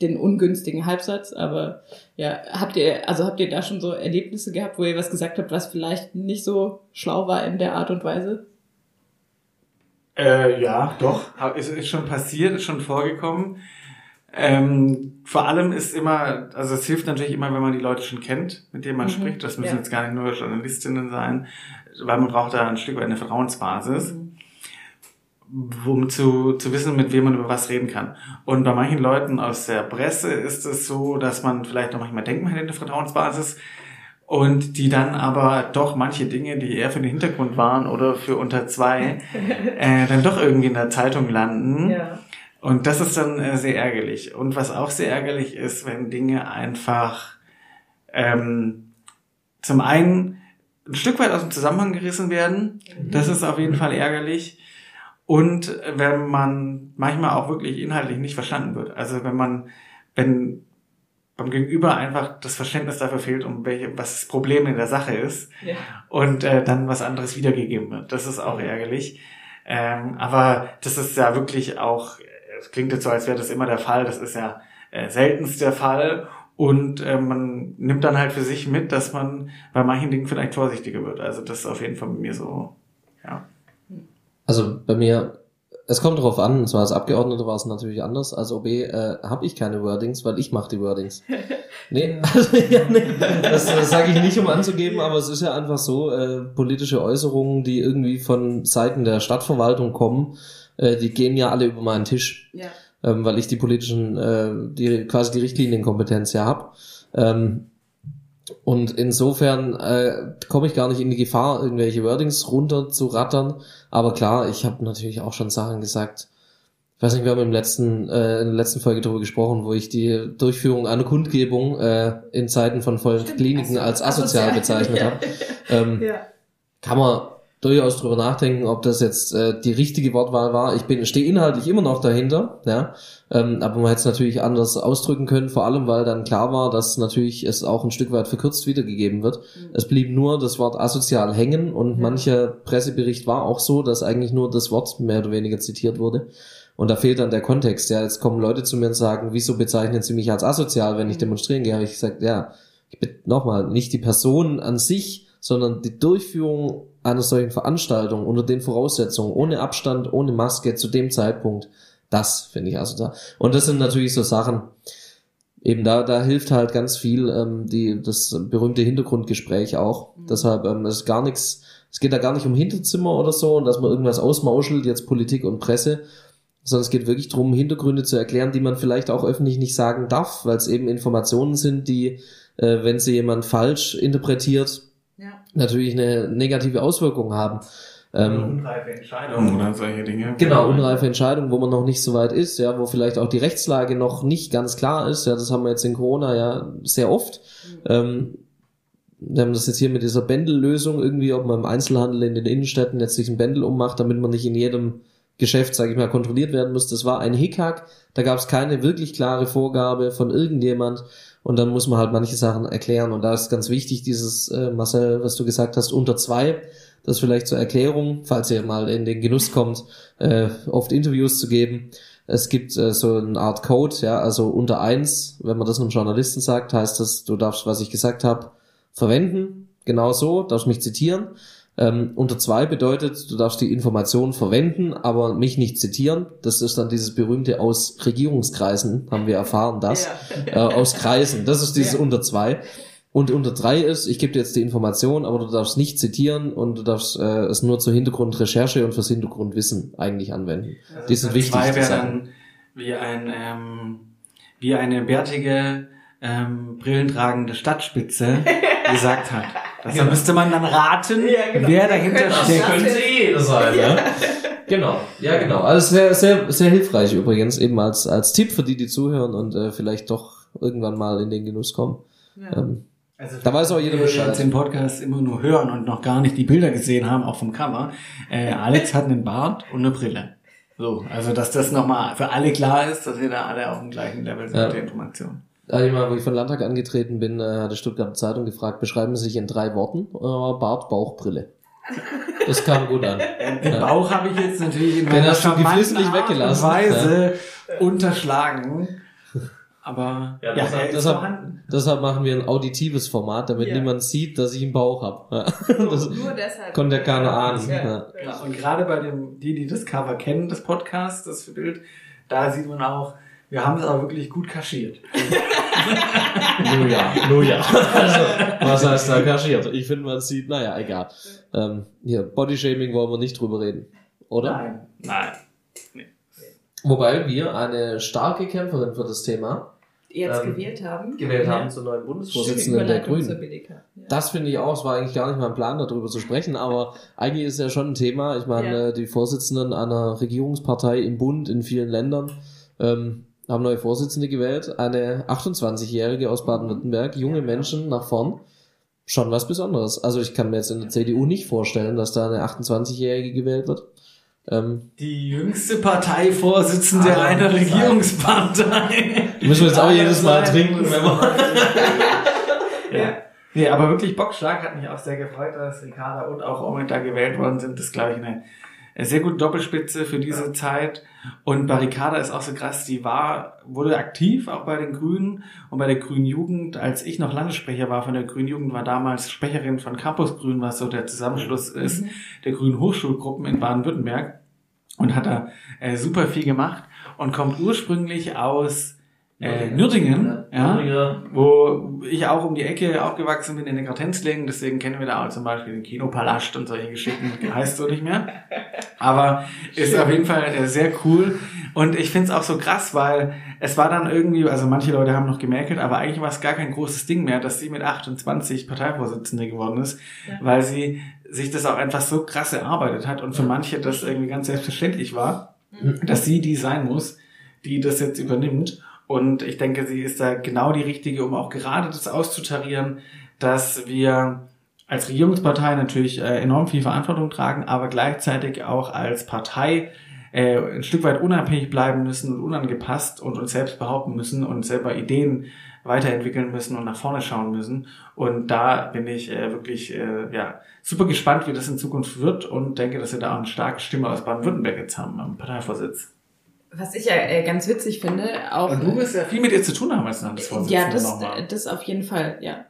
den ungünstigen Halbsatz, aber ja, habt ihr, also habt ihr da schon so Erlebnisse gehabt, wo ihr was gesagt habt, was vielleicht nicht so schlau war in der Art und Weise? Äh, ja, doch. Ist, ist schon passiert, ist schon vorgekommen. Ähm, vor allem ist immer, also es hilft natürlich immer, wenn man die Leute schon kennt, mit denen man Mhm, spricht. Das müssen ja. jetzt gar nicht nur Journalistinnen sein, weil man braucht da ein Stück weit eine Vertrauensbasis, um zu, zu wissen, mit wem man über was reden kann. Und bei manchen Leuten aus der Presse ist es so, dass man vielleicht noch manchmal denkt, man hätte eine Vertrauensbasis, und die dann aber doch manche Dinge, die eher für den Hintergrund waren oder für unter zwei, äh, dann doch irgendwie in der Zeitung landen. Ja. Und das ist dann äh, sehr ärgerlich. Und was auch sehr ärgerlich ist, wenn Dinge einfach ähm, zum einen ein Stück weit aus dem Zusammenhang gerissen werden. Das ist auf jeden Fall ärgerlich. Und wenn man manchmal auch wirklich inhaltlich nicht verstanden wird. Also wenn man, wenn beim Gegenüber einfach das Verständnis dafür fehlt, um welche, was das Problem in der Sache ist Ja. und äh, dann was anderes wiedergegeben wird. Das ist auch ärgerlich. Ähm, aber das ist ja wirklich auch, es klingt jetzt so, als wäre das immer der Fall. Das ist ja äh, seltenst der Fall. Und äh, man nimmt dann halt für sich mit, dass man bei manchen Dingen vielleicht vorsichtiger wird. Also das ist auf jeden Fall bei mir so, ja. Also bei mir, es kommt darauf an, und zwar als Abgeordneter war es natürlich anders. Als OB äh, habe ich keine Wordings, weil ich mache die Wordings. Nee, also, ja, nee. das, das sage ich nicht, um anzugeben, aber es ist ja einfach so, äh, politische Äußerungen, die irgendwie von Seiten der Stadtverwaltung kommen, äh, die gehen ja alle über meinen Tisch. Ja. ähm, weil ich die politischen, äh, die quasi die Richtlinienkompetenz ja habe. Ähm, und insofern äh, komme ich gar nicht in die Gefahr, irgendwelche Wordings runter zu rattern. Aber klar, ich habe natürlich auch schon Sachen gesagt. Ich weiß nicht, wir haben im letzten, äh, in der letzten Folge darüber gesprochen, wo ich die Durchführung einer Kundgebung äh, in Zeiten von vollen Kliniken aso- als asozial asozial. bezeichnet habe. Ähm, Ja. kann man durchaus drüber nachdenken, ob das jetzt äh, die richtige Wortwahl war. Ich bin stehe inhaltlich immer noch dahinter, ja, ähm, aber man hätte es natürlich anders ausdrücken können, vor allem weil dann klar war, dass natürlich es auch ein Stück weit verkürzt wiedergegeben wird. Es blieb nur das Wort asozial hängen und Ja. mancher Pressebericht war auch so, dass eigentlich nur das Wort mehr oder weniger zitiert wurde. Und da fehlt dann der Kontext. Ja, jetzt kommen Leute zu mir und sagen, wieso bezeichnen Sie mich als asozial, wenn ich demonstrieren gehe? Habe ich gesagt, ja, ich bin nochmal nicht die Person an sich, sondern die Durchführung einer solchen Veranstaltung unter den Voraussetzungen, ohne Abstand, ohne Maske zu dem Zeitpunkt, das finde ich asozial. Und das sind natürlich so Sachen, eben da, da hilft halt ganz viel ähm, die, das berühmte Hintergrundgespräch auch. Deshalb ähm, ist gar nichts, es geht da gar nicht um Hinterzimmer oder so und dass man irgendwas ausmauschelt, jetzt Politik und Presse, sondern es geht wirklich darum, Hintergründe zu erklären, die man vielleicht auch öffentlich nicht sagen darf, weil es eben Informationen sind, die, äh, wenn sie jemand falsch interpretiert. Natürlich eine negative Auswirkung haben. Ähm, Unreife Entscheidungen oder solche Dinge. Genau, unreife Entscheidung, wo man noch nicht so weit ist, ja, wo vielleicht auch die Rechtslage noch nicht ganz klar ist, ja, das haben wir jetzt in Corona ja sehr oft. Ähm, wir haben das jetzt hier mit dieser Bändellösung irgendwie, ob man im Einzelhandel in den Innenstädten jetzt sich ein Bändel ummacht, damit man nicht in jedem Geschäft, sage ich mal, kontrolliert werden muss. Das war ein Hickhack, da gab es keine wirklich klare Vorgabe von irgendjemand und dann muss man halt manche Sachen erklären und da ist ganz wichtig dieses, äh, Marcel, was du gesagt hast, unter zwei, das vielleicht zur Erklärung, falls ihr mal in den Genuss kommt, äh, oft Interviews zu geben. Es gibt äh, so eine Art Code, ja, also unter eins, wenn man das einem Journalisten sagt, heißt das, du darfst, was ich gesagt habe, verwenden, genau so, darfst mich zitieren. Ähm, unter zwei bedeutet, du darfst die Information verwenden, aber mich nicht zitieren. Das ist dann dieses berühmte aus Regierungskreisen, haben wir erfahren das. Äh, aus Kreisen, das ist dieses Ja. unter zwei. Und unter drei ist, ich gebe dir jetzt die Information, aber du darfst nicht zitieren und du darfst äh, es nur zur Hintergrundrecherche und fürs Hintergrundwissen eigentlich anwenden. die sind wichtig. Zwei wäre dann wie ein ähm, wie eine bärtige ähm, brillentragende Stadtspitze gesagt hat. Das Genau. müsste man dann raten, Ja, genau. wer dahinter Könnte auch steckt. sein. jeder sein, ja. Genau, ja genau. Also sehr, sehr, sehr hilfreich übrigens, eben als, als Tipp für die, die zuhören und äh, vielleicht doch irgendwann mal in den Genuss kommen. Ja. Ähm, Also Da weiß auch jeder Bescheid. jetzt den Podcast immer nur hören und noch gar nicht die Bilder gesehen haben, auch vom Cover. Äh, Alex hat einen Bart und eine Brille. So, also dass das nochmal für alle klar ist, dass wir da alle auf dem gleichen Level sind Ja. mit der Information. Einmal, wo ich von Landtag angetreten bin, äh, hat die Stuttgarter Zeitung gefragt, beschreiben Sie sich in drei Worten? Äh, Bart, Bauch, Brille. Das kam gut an. Den Bauch habe ich jetzt natürlich in meiner geflissentlich Art und weggelassen. Weise unterschlagen. Aber Ja, ja, deshalb, ist deshalb, vorhanden. deshalb machen wir ein auditives Format, damit Ja. niemand sieht, dass ich einen Bauch habe. Ja. Das Nur deshalb. konnte ja keiner ahnen. Ja. Ja. Ja, und gerade bei dem, die, die das Cover kennen, das Podcast, das Bild, da sieht man auch, wir haben es aber wirklich gut kaschiert. Nun ja, nun ja. Also, was heißt da kaschiert? Ich finde, man sieht, naja, egal. Ähm, hier, Bodyshaming wollen wir nicht drüber reden. Oder? Nein. Nein. Wobei wir eine starke Kämpferin für das Thema Jetzt Ähm, gewählt haben. gewählt Ja. haben zur neuen Bundesvorsitzenden der Grünen. Ja. Das finde ich auch, es war eigentlich gar nicht mein Plan, darüber zu sprechen, aber eigentlich ist ja schon ein Thema. Ich meine, Ja. äh, die Vorsitzenden einer Regierungspartei im Bund in vielen Ländern ähm, haben neue Vorsitzende gewählt. Eine 28-Jährige aus Baden-Württemberg, junge. Menschen nach vorn. Schon was Besonderes. Also ich kann mir jetzt in der CDU nicht vorstellen, dass da eine 28-Jährige gewählt wird. Ähm, Die jüngste Parteivorsitzende Ah, einer. Regierungspartei. die müssen wir jetzt auch jedes Mal trinken, wenn wir. ja. Nee, aber wirklich Bockstark hat mich auch sehr gefreut, dass Ricarda und auch Omid da gewählt worden sind. Das ist, glaube ich, eine sehr gute Doppelspitze für diese Zeit. Und bei Ricarda ist auch so krass, die war, wurde aktiv, auch bei den Grünen und bei der Grünen Jugend. Als ich noch Landessprecher war von der Grünen Jugend, war damals Sprecherin von Campus Grün, was so der Zusammenschluss ist, der Grünen Hochschulgruppen in Baden-Württemberg. Und hat da äh, super viel gemacht und kommt ursprünglich aus äh, Nürtingen, ja, ja. wo ich auch um die Ecke aufgewachsen bin in den Gratenzlingen, deswegen kennen wir da auch zum Beispiel den Kinopalast und solche Geschichten, heißt so nicht mehr. Aber ist auf jeden Fall äh, sehr cool. Und ich find's auch so krass, weil es war dann irgendwie, also manche Leute haben noch gemerkt, aber eigentlich war es gar kein großes Ding mehr, dass sie mit 28 Parteivorsitzende geworden ist, weil sie sich das auch einfach so krass erarbeitet hat und für manche das irgendwie ganz selbstverständlich war, dass sie die sein muss, die das jetzt übernimmt. Und ich denke, sie ist da genau die richtige, um auch gerade das auszutarieren, dass wir als Regierungspartei natürlich äh, enorm viel Verantwortung tragen, aber gleichzeitig auch als Partei äh, ein Stück weit unabhängig bleiben müssen und unangepasst und uns selbst behaupten müssen und selber Ideen weiterentwickeln müssen und nach vorne schauen müssen. Und da bin ich äh, wirklich ja, super gespannt, wie das in Zukunft wird und denke, dass wir da auch eine starke Stimme aus Baden-Württemberg jetzt haben am Parteivorsitz. Was ich ja äh, ganz witzig finde, auch. Und du wirst ja viel mit ihr zu tun haben als Landesvorsitzende Ja, das, nochmal. das auf jeden Fall, ja.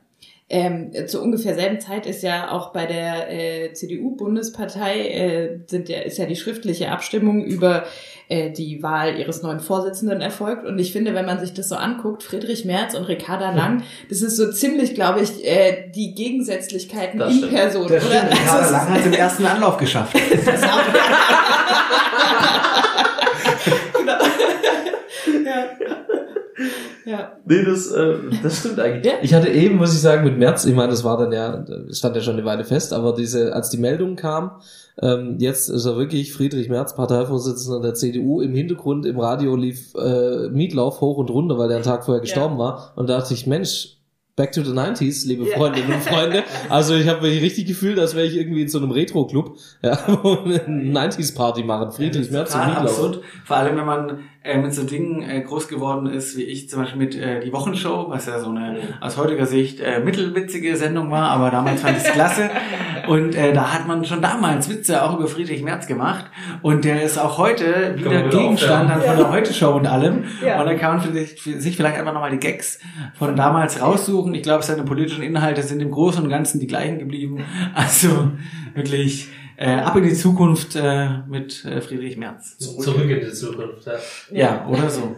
Ähm, zu ungefähr selben Zeit ist ja auch bei der äh, CDU-Bundespartei äh, sind ja, ist ja die schriftliche Abstimmung über äh, die Wahl ihres neuen Vorsitzenden erfolgt. Und ich finde, wenn man sich das so anguckt, Friedrich Merz und Ricarda Lang, das ist so ziemlich, glaube ich, äh, die Gegensätzlichkeiten Das in stimmt. Person. Das oder? stimmt, Also, Ricarda es Lang hat es im ersten Anlauf geschafft. ist auch. Ja. ja. Nee, das, äh, das stimmt eigentlich. Ja. Ich hatte eben, muss ich sagen, mit März, ich meine, das war dann ja, das stand ja schon eine Weile fest, aber diese, als die Meldung kam, ähm, jetzt ist er wirklich Friedrich Merz, Parteivorsitzender der CDU. Im Hintergrund im Radio lief äh, Mietlauf hoch und runter, weil der einen Tag vorher gestorben war. Und da dachte ich, Mensch, Back to the 90s, liebe Ja. Freundinnen und Freunde. Also ich habe mich richtig gefühlt, als wäre ich irgendwie in so einem Retro-Club, ja, wo wir eine 90s-Party machen. Friedrich Merz und absurd. Vor allem, wenn man äh, mit so Dingen äh, groß geworden ist, wie ich zum Beispiel mit äh, die Wochenshow, was ja so eine aus heutiger Sicht äh, mittelwitzige Sendung war, aber damals fand ich es klasse. Und äh, da hat man schon damals Witze auch über Friedrich Merz gemacht. Und der ist auch heute wieder Gegenstand von der Heute-Show und allem. Ja. Und dann kann man sich, für sich vielleicht einfach nochmal die Gags von damals raussuchen. Ich glaube, seine politischen Inhalte sind im Großen und Ganzen die gleichen geblieben. Also wirklich äh, ab in die Zukunft äh, mit äh, Friedrich Merz. Zurück in die Zukunft, ja. Ja, oder so.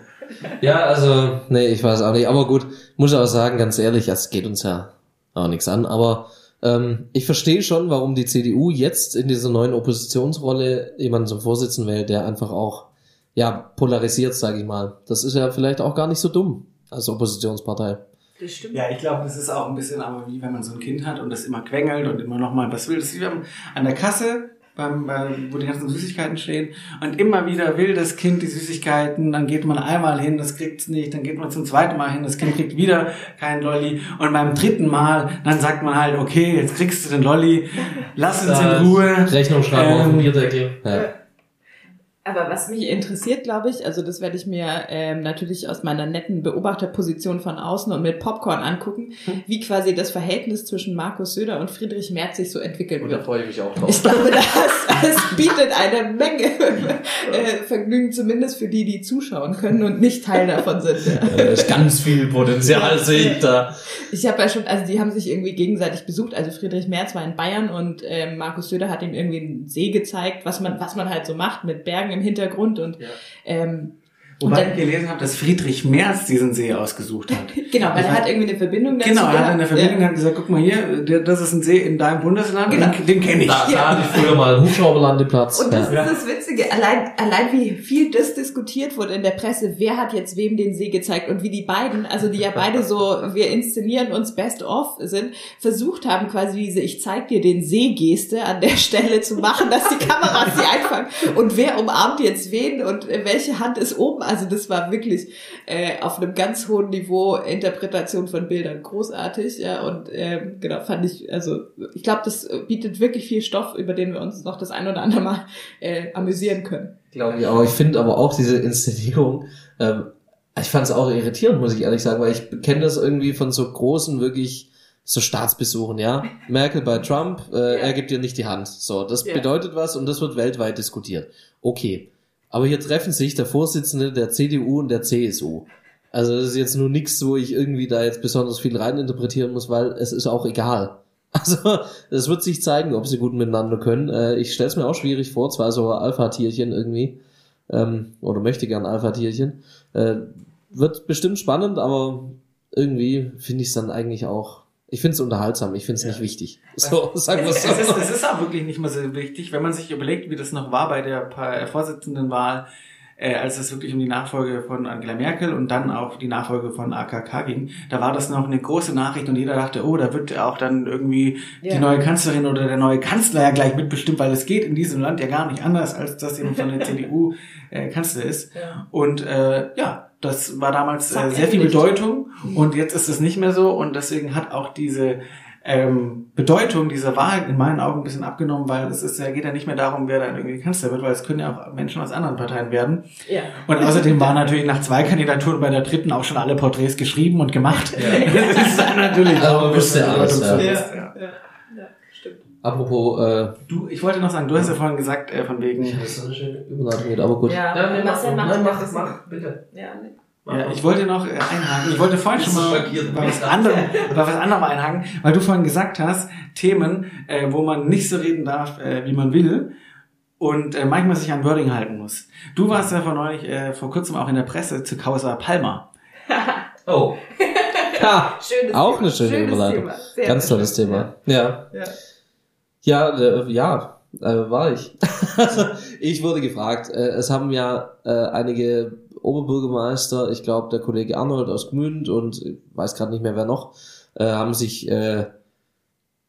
Ja, also, nee, ich weiß auch nicht. Aber gut, muss ich auch sagen, ganz ehrlich, es geht uns ja auch nichts an. Aber ähm, ich verstehe schon, warum die CDU jetzt in dieser neuen Oppositionsrolle jemanden zum Vorsitzenden wählt, der einfach auch, ja, polarisiert, sage ich mal. Das ist ja vielleicht auch gar nicht so dumm als Oppositionspartei. Das stimmt. Ja, ich glaube, das ist auch ein bisschen aber wie wenn man so ein Kind hat und das immer quengelt und immer nochmal was will. Das ist wie beim, an der Kasse, beim, beim, wo die ganzen Süßigkeiten stehen und immer wieder will das Kind die Süßigkeiten, dann geht man einmal hin, das kriegt's nicht, dann geht man zum zweiten Mal hin, das Kind kriegt wieder keinen Lolli und beim dritten Mal, dann sagt man halt, okay, jetzt kriegst du den Lolli, lass uns in Ruhe. Rechnung schreiben auf Ähm, den Bierdeckel. Ja. Aber was mich interessiert, glaube ich, also das werde ich mir ähm, natürlich aus meiner netten Beobachterposition von außen und mit Popcorn angucken, wie quasi das Verhältnis zwischen Markus Söder und Friedrich Merz sich so entwickeln Und da freue ich mich auch Ich drauf. glaube, das, das bietet eine Menge äh, Vergnügen, zumindest für die, die zuschauen können und nicht Teil davon sind. Da ist ganz viel Potenzial, sehe ich da. Ich habe ja schon, also die haben sich irgendwie gegenseitig besucht. Also Friedrich Merz war in Bayern und ähm, Markus Söder hat ihm irgendwie einen See gezeigt, was man, was man halt so macht mit Bergen im Hintergrund und Ja. ähm, Wobei dann, ich gelesen habe, dass Friedrich Merz diesen See ausgesucht hat. genau, weil Ich er hat irgendwie eine Verbindung dazu. Genau, er hat eine Verbindung, er hat gesagt, guck mal hier, das ist ein See in deinem Bundesland, Genau. den, den kenne ich. Da, Ja. da hatte ich früher mal einen Hubschrauberlandeplatz. Und das ja. ist das Witzige. Allein, allein wie viel das diskutiert wurde in der Presse, wer hat jetzt wem den See gezeigt und wie die beiden, also die ja beide so, wir inszenieren uns best of sind, versucht haben quasi diese Ich zeig dir den See-Geste an der Stelle zu machen, dass die Kameras sie einfangen und wer umarmt jetzt wen und welche Hand ist oben. Also das war wirklich äh, auf einem ganz hohen Niveau Interpretation von Bildern großartig. Ja, und ähm, genau, fand ich, also ich glaube, das bietet wirklich viel Stoff, über den wir uns noch das ein oder andere Mal äh, amüsieren können. Glaube ich auch. Ich finde aber auch diese Inszenierung, ähm, ich fand es auch irritierend, muss ich ehrlich sagen, weil ich kenne das irgendwie von so großen, wirklich so Staatsbesuchen, ja. Merkel bei Trump, äh, ja. er gibt dir nicht die Hand. So, das ja. bedeutet was und das wird weltweit diskutiert. Okay. Aber hier treffen sich der Vorsitzende der CDU und der CSU. Also das ist jetzt nur nichts, wo ich irgendwie da jetzt besonders viel reininterpretieren muss, weil es ist auch egal. Also es wird sich zeigen, ob sie gut miteinander können. Äh, ich stelle es mir auch schwierig vor, zwei so Alpha-Tierchen irgendwie, ähm, oder möchte gern Alpha-Tierchen. Äh, wird bestimmt spannend, aber irgendwie finde ich es dann eigentlich auch ich finde es unterhaltsam, ich finde es ja. nicht wichtig. So, sagen wir es so. Es ist, es ist auch wirklich nicht mehr so wichtig, wenn man sich überlegt, wie das noch war bei der Vorsitzendenwahl, äh, als es wirklich um die Nachfolge von Angela Merkel und dann auch die Nachfolge von AKK ging. Da war das noch eine große Nachricht und jeder dachte, oh, da wird auch dann irgendwie ja. die neue Kanzlerin oder der neue Kanzler ja gleich mitbestimmt, weil es geht in diesem Land ja gar nicht anders, als dass jemand von der CDU äh, Kanzler ist. Ja. Und äh, ja, das war damals äh, sehr viel Bedeutung und jetzt ist es nicht mehr so und deswegen hat auch diese ähm, Bedeutung dieser Wahl in meinen Augen ein bisschen abgenommen, weil es ist ja, geht ja nicht mehr darum, wer dann irgendwie Kanzler wird, weil es können ja auch Menschen aus anderen Parteien werden. Ja. Und außerdem waren natürlich nach zwei Kandidaturen bei der dritten auch schon alle Porträts geschrieben und gemacht. Ja. das ist natürlich auch ein bisschen alles. Ja. Ja. Apropos, äh, du, ich wollte noch sagen, du hast ja vorhin gesagt, äh, von wegen. Ich habe so eine schöne Überleitung, aber gut. Ja, ja nee, mach, mach, mach, mach, bitte. Ja, nee. Ja, ich wollte noch äh, einhaken. Ich wollte vorhin schon mal bei was anderem, bei was anderem einhaken, weil du vorhin gesagt hast, Themen, äh, wo man nicht so reden darf, äh, wie man will und äh, manchmal sich an Wording halten muss. Du warst ja vor neulich, äh, vor kurzem auch in der Presse zu Causa Palma. oh. Ja, schönes auch Thema. eine schöne Überleitung. Ganz tolles Thema. Ja. Ja, ja, äh, ja äh, war ich. ich wurde gefragt. Äh, es haben ja äh, einige Oberbürgermeister, ich glaube der Kollege Arnold aus Gmünd und ich weiß gerade nicht mehr wer noch, äh, haben sich äh,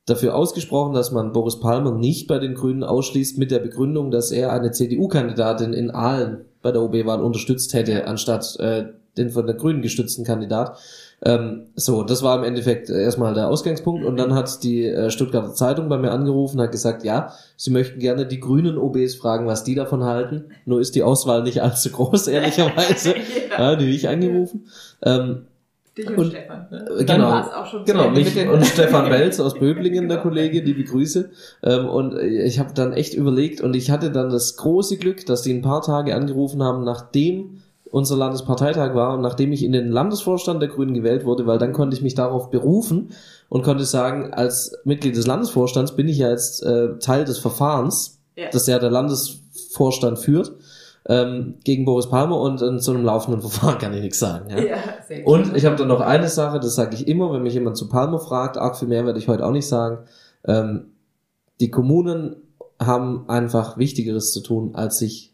dafür ausgesprochen, dass man Boris Palmer nicht bei den Grünen ausschließt mit der Begründung, dass er eine CDU-Kandidatin in Aalen bei der OB-Wahl unterstützt hätte, anstatt äh, den von der Grünen gestützten Kandidat. Ähm, so, das war im Endeffekt erstmal der Ausgangspunkt und dann hat die äh, Stuttgarter Zeitung bei mir angerufen, hat gesagt, ja, sie möchten gerne die grünen OBs fragen, was die davon halten. Nur ist die Auswahl nicht allzu groß, ehrlicherweise. ja. ja, die ich angerufen. Ähm, Dich und, und Stefan. Ne? Äh, genau, genau mich und Stefan Welz aus Böblingen, der Kollege, die begrüße. Ähm, und ich habe dann echt überlegt und ich hatte dann das große Glück, dass die ein paar Tage angerufen haben, nachdem unser Landesparteitag war und nachdem ich in den Landesvorstand der Grünen gewählt wurde, weil dann konnte ich mich darauf berufen und konnte sagen, als Mitglied des Landesvorstands bin ich ja jetzt äh, Teil des Verfahrens, ja. das ja der Landesvorstand führt, ähm, gegen Boris Palmer und in so einem laufenden Verfahren kann ich nichts sagen. Ja? ja sehr und ich habe dann noch eine Sache, das sage ich immer, wenn mich jemand zu Palmer fragt, arg viel mehr werde ich heute auch nicht sagen. Ähm, die Kommunen haben einfach Wichtigeres zu tun, als sich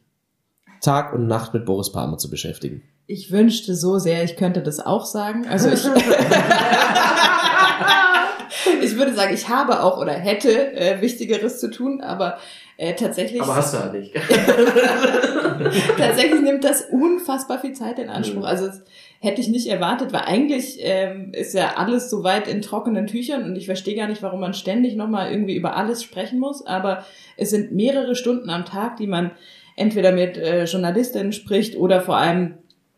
Tag und Nacht mit Boris Palmer zu beschäftigen. Ich wünschte so sehr, ich könnte das auch sagen. Also ich, ich würde sagen, ich habe auch oder hätte äh, Wichtigeres zu tun, aber äh, tatsächlich. Aber hast du halt nicht. tatsächlich nimmt das unfassbar viel Zeit in Anspruch. Mhm. Also hätte ich nicht erwartet, weil eigentlich ähm, ist ja alles so weit in trockenen Tüchern und ich verstehe gar nicht, warum man ständig nochmal irgendwie über alles sprechen muss. Aber es sind mehrere Stunden am Tag, die man entweder mit äh, Journalistinnen spricht oder vor allem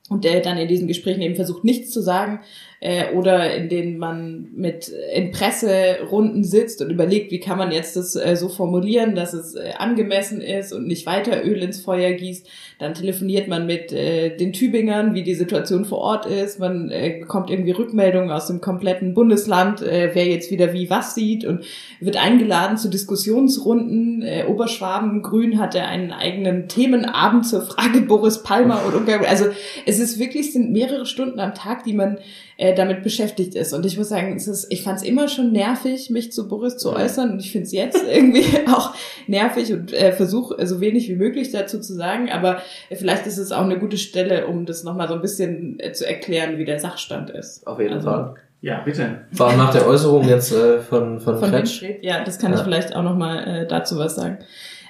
und der dann in diesen Gesprächen eben versucht, nichts zu sagen, äh, oder in denen man mit in Presserunden sitzt und überlegt, wie kann man jetzt das äh, so formulieren, dass es äh, angemessen ist und nicht weiter Öl ins Feuer gießt. Dann telefoniert man mit äh, den Tübingern, wie die Situation vor Ort ist. Man äh, bekommt irgendwie Rückmeldungen aus dem kompletten Bundesland, äh, wer jetzt wieder wie was sieht und wird eingeladen zu Diskussionsrunden. Äh, Oberschwaben Grün hatte einen eigenen Themenabend zur Frage Boris Palmer und Ungarn. Also es ist wirklich, sind mehrere Stunden am Tag, die man äh, damit beschäftigt ist. Und ich muss sagen, es ist, ich fand es immer schon nervig, mich zu Boris zu äußern. Und ich finde es jetzt irgendwie auch nervig und äh, versuche so wenig wie möglich dazu zu sagen. Aber vielleicht ist es auch eine gute Stelle, um das nochmal so ein bisschen äh, zu erklären, wie der Sachstand ist. Auf jeden also, Fall. Ja, bitte. Vor allem nach der Äußerung jetzt äh, von, von, von Kretsch. Ja, das kann ja. ich vielleicht auch nochmal äh, dazu was sagen.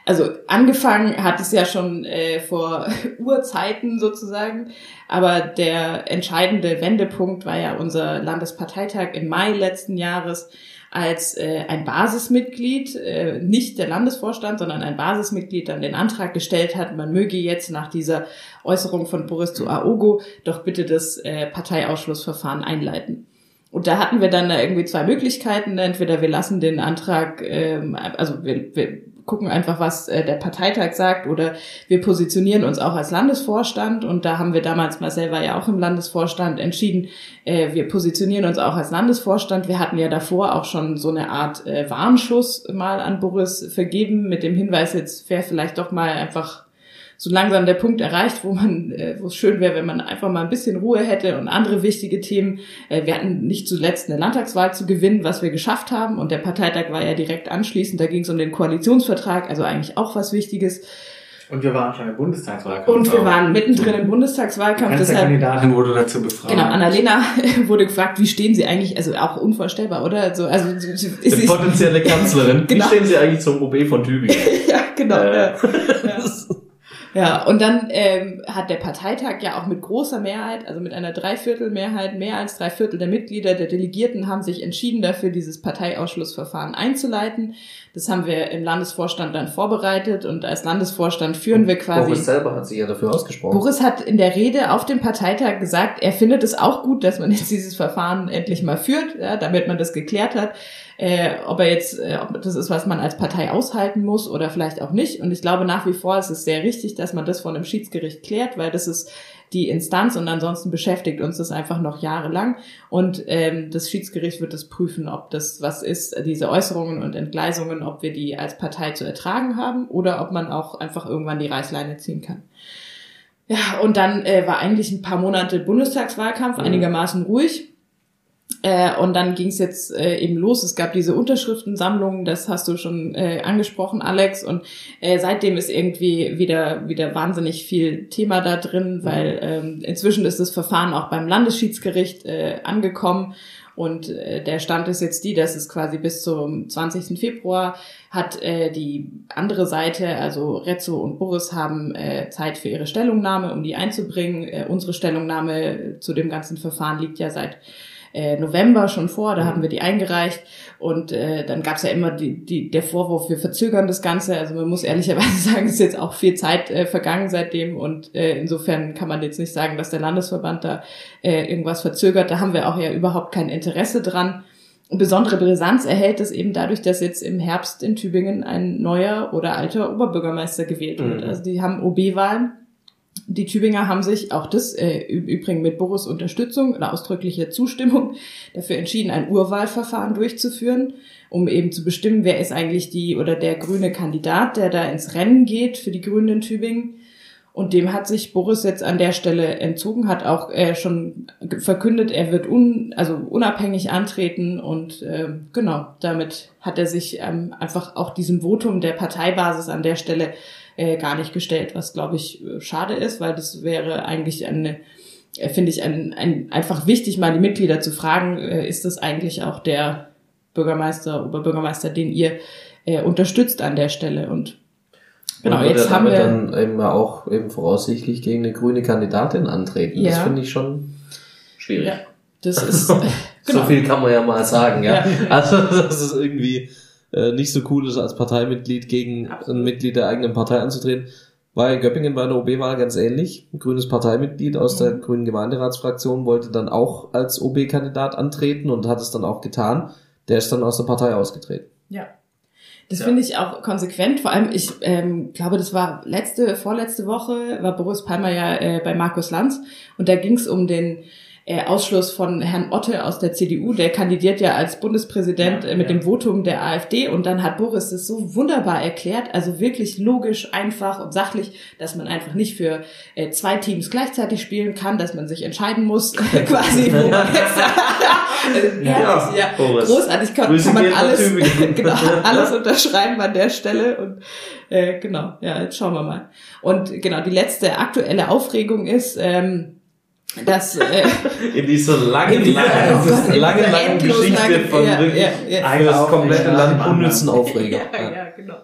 Also angefangen hat es ja schon äh, vor Urzeiten sozusagen, aber der entscheidende Wendepunkt war ja unser Landesparteitag im Mai letzten Jahres, als äh, ein Basismitglied, äh, nicht der Landesvorstand, sondern ein Basismitglied dann den Antrag gestellt hat, man möge jetzt nach dieser Äußerung von Boris zu Aogo doch bitte das äh, Parteiausschlussverfahren einleiten. Und da hatten wir dann irgendwie zwei Möglichkeiten. Entweder wir lassen den Antrag, ähm, also wir, wir gucken einfach, was äh, der Parteitag sagt, oder wir positionieren uns auch als Landesvorstand. Und da haben wir damals, Marcel war ja auch im Landesvorstand, entschieden, äh, wir positionieren uns auch als Landesvorstand. Wir hatten ja davor auch schon so eine Art äh, Warnschuss mal an Boris vergeben, mit dem Hinweis, jetzt wäre vielleicht doch mal einfach so langsam der Punkt erreicht, wo man, äh, wo es schön wäre, wenn man einfach mal ein bisschen Ruhe hätte und andere wichtige Themen. Äh, wir hatten nicht zuletzt eine Landtagswahl zu gewinnen, was wir geschafft haben. Und der Parteitag war ja direkt anschließend. Da ging es um den Koalitionsvertrag, also eigentlich auch was Wichtiges. Und wir waren schon im Bundestagswahlkampf. Und wir waren mittendrin im Bundestagswahlkampf. Die deshalb, Kandidatin wurde dazu befragt. Genau, Annalena wurde gefragt, wie stehen Sie eigentlich, also auch unvorstellbar, oder? Also, also ist Die potenzielle Kanzlerin. Genau. Wie stehen Sie eigentlich zum OB von Tübingen? ja, genau. Äh. Ja. Ja. Und dann ähm, hat der Parteitag ja auch mit großer Mehrheit, also mit einer Dreiviertelmehrheit, mehr als drei Viertel der Mitglieder der Delegierten haben sich entschieden dafür, dieses Parteiausschlussverfahren einzuleiten. Das haben wir im Landesvorstand dann vorbereitet und als Landesvorstand führen wir quasi. Boris selber hat sich ja dafür ausgesprochen. Boris hat in der Rede auf dem Parteitag gesagt, er findet es auch gut, dass man jetzt dieses Verfahren endlich mal führt, ja, damit man das geklärt hat. Äh, ob er jetzt, äh, ob das ist, was man als Partei aushalten muss oder vielleicht auch nicht. Und ich glaube nach wie vor ist es sehr richtig, dass man das von einem Schiedsgericht klärt, weil das ist die Instanz und ansonsten beschäftigt uns das einfach noch jahrelang. Und ähm, das Schiedsgericht wird das prüfen, ob das was ist, diese Äußerungen und Entgleisungen, ob wir die als Partei zu ertragen haben oder ob man auch einfach irgendwann die Reißleine ziehen kann. Ja, und dann äh, war eigentlich ein paar Monate Bundestagswahlkampf Mhm. einigermaßen ruhig. Äh, und dann ging es jetzt äh, eben los. Es gab diese Unterschriftensammlung, das hast du schon äh, angesprochen, Alex. Und äh, seitdem ist irgendwie wieder wieder wahnsinnig viel Thema da drin, weil ähm, inzwischen ist das Verfahren auch beim Landesschiedsgericht äh, angekommen. Und äh, der Stand ist jetzt die, dass es quasi bis zum 20. Februar hat äh, die andere Seite, also Rezzo und Boris, haben äh, Zeit für ihre Stellungnahme, um die einzubringen. Äh, unsere Stellungnahme zu dem ganzen Verfahren liegt ja seit äh, November schon vor, da haben wir die eingereicht und äh, dann gab es ja immer die, die, der Vorwurf, wir verzögern das Ganze. Also man muss ehrlicherweise sagen, es ist jetzt auch viel Zeit äh, vergangen seitdem und äh, insofern kann man jetzt nicht sagen, dass der Landesverband da äh, irgendwas verzögert. Da haben wir auch ja überhaupt kein Interesse dran. Besondere Brisanz erhält es eben dadurch, dass jetzt im Herbst in Tübingen ein neuer oder alter Oberbürgermeister gewählt wird. Mhm. Also die haben OB-Wahlen die Tübinger haben sich, auch das äh, im Übrigen mit Boris Unterstützung oder ausdrücklicher Zustimmung, dafür entschieden, ein Urwahlverfahren durchzuführen, um eben zu bestimmen, wer ist eigentlich die oder der grüne Kandidat, der da ins Rennen geht für die Grünen in Tübingen. Und dem hat sich Boris jetzt an der Stelle entzogen, hat auch äh, schon verkündet, er wird un, also unabhängig antreten und äh, genau, damit hat er sich ähm, einfach auch diesem Votum der Parteibasis an der Stelle äh, gar nicht gestellt, was glaube ich äh, schade ist, weil das wäre eigentlich eine, äh, finde ich, ein, ein, einfach wichtig, mal die Mitglieder zu fragen, äh, ist das eigentlich auch der Bürgermeister, Oberbürgermeister, den ihr äh, unterstützt an der Stelle und Genau, jetzt haben wir dann eben auch eben voraussichtlich gegen eine grüne Kandidatin antreten. Das Ja. finde ich schon schwierig. ja, das ist genau. So viel kann man ja mal sagen, ja. Ja. Also, dass es irgendwie äh, nicht so cool ist, als Parteimitglied gegen ein Mitglied der eigenen Partei anzutreten. War in Göppingen bei der OB-Wahl ganz ähnlich. Ein grünes Parteimitglied aus der Mhm. grünen Gemeinderatsfraktion wollte dann auch als OB-Kandidat antreten und hat es dann auch getan. Der ist dann aus der Partei ausgetreten. Ja. Das Ja. finde ich auch konsequent. Vor allem, ich ähm, glaube, das war letzte, vorletzte Woche, war Boris Palmer ja äh, bei Markus Lanz und da ging es um den äh, Ausschluss von Herrn Otte aus der CDU. Der kandidiert ja als Bundespräsident Ja, äh, mit ja. dem Votum der AfD und dann hat Boris das so wunderbar erklärt, also wirklich logisch, einfach und sachlich, dass man einfach nicht für äh, zwei Teams gleichzeitig spielen kann, dass man sich entscheiden muss, quasi, wo man jetzt Ja, ja, Boris. großartig kann, kann man alles, genau, alles unterschreiben an der Stelle und äh, genau, ja, jetzt schauen wir mal. Und genau, die letzte aktuelle Aufregung ist, ähm, dass äh, in dieser langen, in langen, oh Gott, langen, langen Geschichte langen- von ja, ja, ja. das komplette Land unnützen. Aufreger. ja, Ja. ja, genau.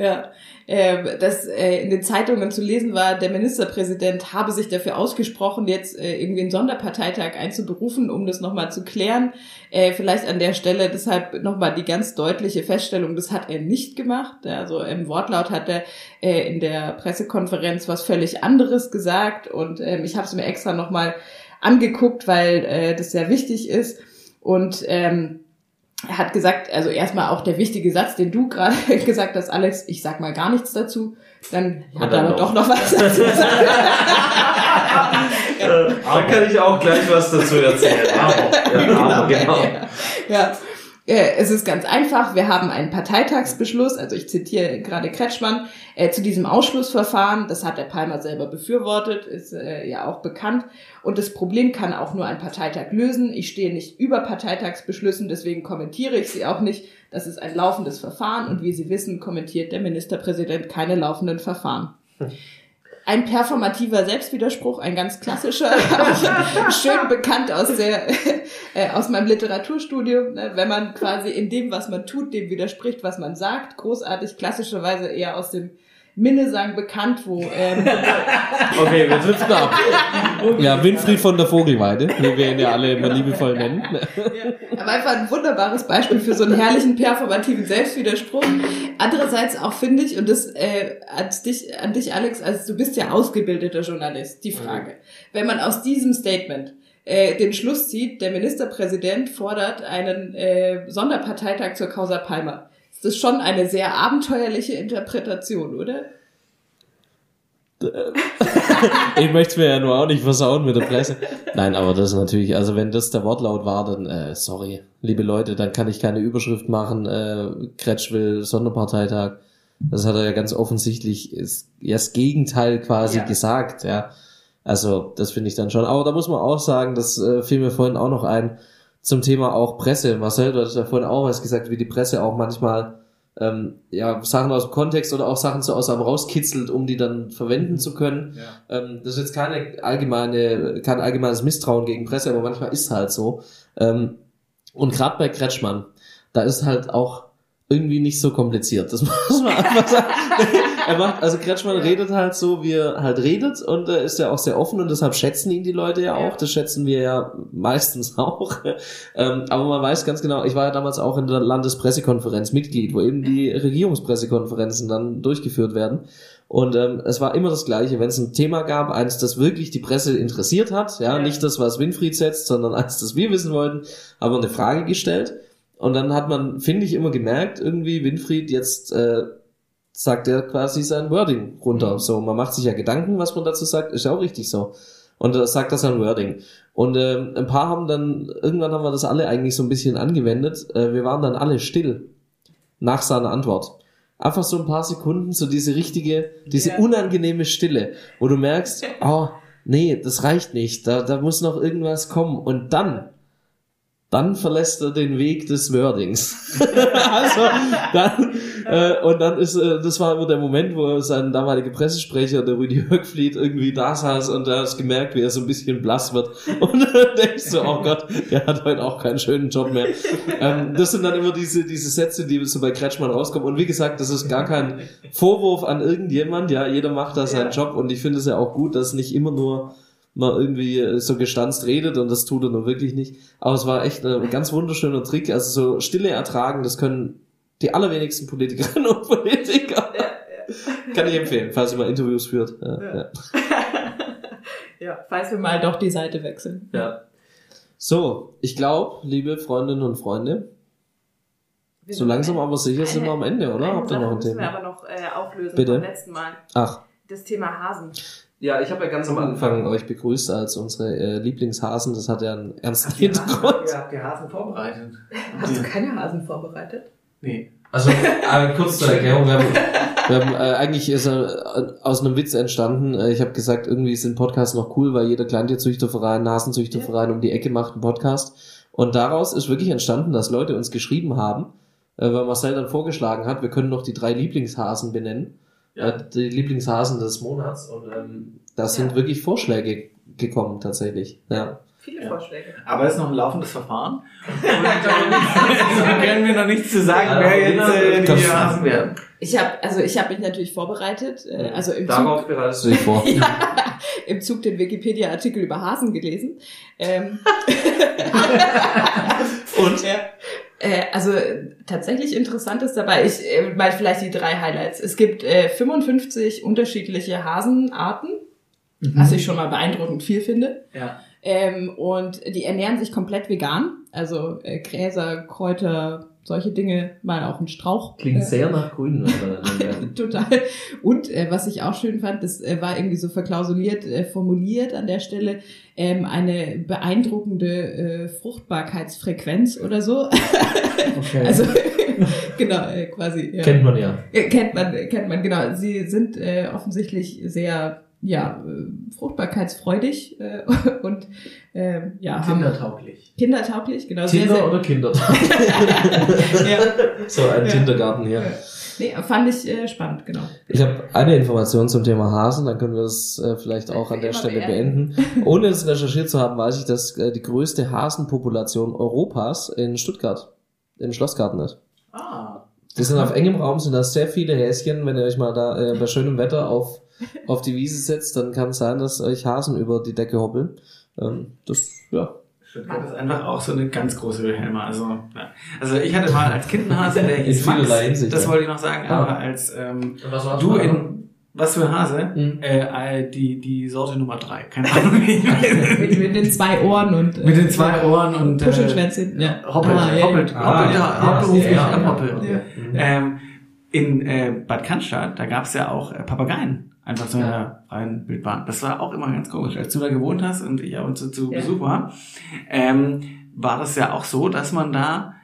Ja, ähm, dass äh, in den Zeitungen zu lesen war, der Ministerpräsident habe sich dafür ausgesprochen, jetzt äh, irgendwie einen Sonderparteitag einzuberufen, um das nochmal zu klären. Äh, vielleicht an der Stelle deshalb nochmal die ganz deutliche Feststellung, das hat er nicht gemacht. Also im Wortlaut hat er äh, in der Pressekonferenz was völlig anderes gesagt und ähm, ich habe es mir extra nochmal angeguckt, weil äh, das sehr wichtig ist. Und ähm, hat gesagt, also erstmal auch der wichtige Satz, den du gerade gesagt hast, Alex, ich sag mal gar nichts dazu. Dann hat dann er noch. doch noch was dazu gesagt. Da kann ich auch gleich was dazu erzählen. Aber, ja, aber, genau. Ja, ja. Äh, Es ist ganz einfach. Wir haben einen Parteitagsbeschluss, also ich zitiere gerade Kretschmann, äh, zu diesem Ausschlussverfahren. Das hat der Palmer selber befürwortet, ist äh, ja auch bekannt. Und das Problem kann auch nur ein Parteitag lösen. Ich stehe nicht über Parteitagsbeschlüssen, deswegen kommentiere ich sie auch nicht. Das ist ein laufendes Verfahren und wie Sie wissen, kommentiert der Ministerpräsident keine laufenden Verfahren. Ein performativer Selbstwiderspruch, ein ganz klassischer, schön bekannt aus der äh, aus meinem Literaturstudium, ne, wenn man quasi in dem, was man tut, dem widerspricht, was man sagt, großartig, klassischerweise eher aus dem Minnesang bekannt, wo ähm, Okay, wir driften ab. Ja, Winfried von der Vogelweide, wie wir ihn ja alle immer liebevoll nennen. Aber einfach ein wunderbares Beispiel für so einen herrlichen performativen Selbstwiderspruch. Andererseits auch finde ich, und das äh, an, dich, an dich, Alex, also du bist ja ausgebildeter Journalist, die Frage. Wenn man aus diesem Statement äh, den Schluss zieht, der Ministerpräsident fordert einen äh, Sonderparteitag zur Causa Palmer. Ist das schon eine sehr abenteuerliche Interpretation, oder? Ich möchte es mir ja nur auch nicht versauen mit der Presse. Nein, aber das ist natürlich, also wenn das der Wortlaut war, dann, äh, sorry, liebe Leute, dann kann ich keine Überschrift machen, äh, Kretsch will Sonderparteitag. Das hat er ja ganz offensichtlich ist, ja, das Gegenteil quasi Ja. gesagt, ja. Also, das finde ich dann schon. Aber da muss man auch sagen, das äh, fiel mir vorhin auch noch ein, zum Thema auch Presse. Marcel, du hattest ja vorhin auch was gesagt, wie die Presse auch manchmal ähm, ja, Sachen aus dem Kontext oder auch Sachen so aus einem rauskitzelt, um die dann verwenden zu können. Ja. Ähm, das ist jetzt keine allgemeine, kein allgemeines Misstrauen gegen Presse, aber manchmal ist halt so. Ähm, und gerade bei Kretschmann, da ist halt auch irgendwie nicht so kompliziert. Das muss man einfach sagen. er macht, also Kretschmann redet halt so, wie er halt redet und er ist ja auch sehr offen und deshalb schätzen ihn die Leute ja auch. Das schätzen wir ja meistens auch. ähm, aber man weiß ganz genau, ich war ja damals auch in der Landespressekonferenz Mitglied, wo eben die Regierungspressekonferenzen dann durchgeführt werden. Und ähm, es war immer das Gleiche, wenn es ein Thema gab, eins, das wirklich die Presse interessiert hat, ja, Ja. nicht das, was Winfried setzt, sondern eins, das wir wissen wollten, haben wir eine Frage gestellt. Und dann hat man, finde ich, immer gemerkt, irgendwie, Winfried, jetzt äh, sagt er quasi sein Wording runter. So, man macht sich ja Gedanken, was man dazu sagt, ist ja auch richtig so. Und er sagt das sein Wording. Und ähm, ein paar haben dann, irgendwann haben wir das alle eigentlich so ein bisschen angewendet. Äh, wir waren dann alle still nach seiner Antwort. Einfach so ein paar Sekunden, so diese richtige, diese Ja. unangenehme Stille, wo du merkst, oh, nee, das reicht nicht, da, da muss noch irgendwas kommen. Und dann, dann verlässt er den Weg des Wordings. also, dann, äh, und dann ist, äh, das war immer der Moment, wo sein damaliger Pressesprecher, der Rüdi Höckfried, irgendwie da saß und da hast gemerkt, wie er so ein bisschen blass wird. Und dann denkst du, oh Gott, der hat heute auch keinen schönen Job mehr. ähm, das sind dann immer diese, diese Sätze, die so bei Kretschmann rauskommen. Und wie gesagt, das ist gar kein Vorwurf an irgendjemand, ja, jeder macht da seinen Job und ich finde es ja auch gut, dass nicht immer nur man irgendwie so gestanzt redet und das tut er nur wirklich nicht. Aber es war echt ein ganz wunderschöner Trick. Also so Stille ertragen, das können die allerwenigsten Politikerinnen und Politiker. Kann ich empfehlen, falls ihr mal Interviews führt. Ja, Ja. ja. Ja, falls wir mal doch die Seite wechseln. Ja. So, ich glaube, liebe Freundinnen und Freunde, so langsam aber sicher sind wir am Ende, oder? Habt ihr noch ein müssen wir Thema? aber noch äh, auflösen Bitte? vom letzten Mal. Ach, Das Thema Hasen. Ja, ich habe ja ganz am Anfang euch begrüßt als unsere äh, Lieblingshasen. Das hat ja einen ernsten Habt ihr Hasen, Hintergrund. ihr habt die Hasen vorbereitet? Hast du keine Hasen vorbereitet? Nee. Also äh, kurz zur Erklärung, wir haben, wir haben äh, eigentlich ist er äh, aus einem Witz entstanden. Äh, ich habe gesagt, irgendwie sind Podcasts noch cool, weil jeder Kleintierzüchterverein, Nasenzüchterverein um die Ecke macht einen Podcast. Und daraus ist wirklich entstanden, dass Leute uns geschrieben haben, äh, weil Marcel dann vorgeschlagen hat, wir können noch die drei Lieblingshasen benennen. Ja. Die Lieblingshasen des Monats. Und ähm, da sind Ja. wirklich Vorschläge gekommen, tatsächlich. Ja. Viele Ja. Vorschläge. Aber es ist noch ein laufendes Verfahren. da können wir noch nichts zu sagen, wer jetzt äh, die Das- Hasen werden. Ich habe also ich habe mich natürlich vorbereitet, äh, also im Zug, Darauf bereitest du dich vor. ja, im Zug den Wikipedia-Artikel über Hasen gelesen. Ähm, Und? ja. Äh, also tatsächlich interessantes dabei. Ich äh, mal vielleicht die drei Highlights. Es gibt äh, 55 unterschiedliche Hasenarten, was ich schon mal beeindruckend viel finde. Ja. Ähm, und die ernähren sich komplett vegan. Also äh, Gräser, Kräuter, solche Dinge, mal auch ein Strauch. Klingt äh, sehr nach Grün. Total. Und äh, was ich auch schön fand, das äh, war irgendwie so verklausuliert äh, formuliert an der Stelle, ähm, eine beeindruckende äh, Fruchtbarkeitsfrequenz oder so. Okay. Also genau, äh, quasi. Ja. Kennt man ja. Äh, kennt man, kennt man, genau. Sie sind äh, offensichtlich sehr ja, äh, fruchtbarkeitsfreudig äh, und äh, ja, Kindertauglich. kindertauglich, genau. sehr, Tinder sehr, oder Kinder? ja, so ein Ja. Kindergarten hier. Nee, fand ich äh, spannend, genau. Ich habe eine Information zum Thema Hasen, dann können wir das äh, vielleicht auch an der Stelle beenden. beenden. Ohne es recherchiert zu haben, weiß ich, dass äh, die größte Hasenpopulation Europas in Stuttgart im Schlossgarten ist. Ah. Die sind auf engem Raum, sind da sehr viele Häschen. Wenn ihr euch mal da äh, bei schönem Wetter auf, auf die Wiese setzt, dann kann es sein, dass euch Hasen über die Decke hoppeln. Ähm, das, ja. Stuttgart ist einfach auch so eine ganz große Wilhelma. Also, ja. also ich hatte mal als Kind einen Hase, der hieß In vielerlei Max. Hinsicht, das ja. wollte ich noch sagen. Ah. Aber als ähm, du in was für ein Hase? Mhm. Äh, äh, die die Sorte Nummer drei. Keine Ahnung. wie ich mit, mit den zwei Ohren und äh, Mit den zwei Ohren und äh, Puschelschwänzchen. Ja. hoppelt, Ah, ja, hoppelt, Ah, hoppelt, ja. hauptberuflich Ja, ja. Hoppeln. Ja. Ähm, in äh, Bad Cannstatt, da gab's ja auch äh, Papageien. Einfach so in Ja. der freien Wildbahn. Das war auch immer ganz komisch. Als du da gewohnt hast und ich ab und zu zu Ja. Besuch war, ähm, war das ja auch so, dass man da,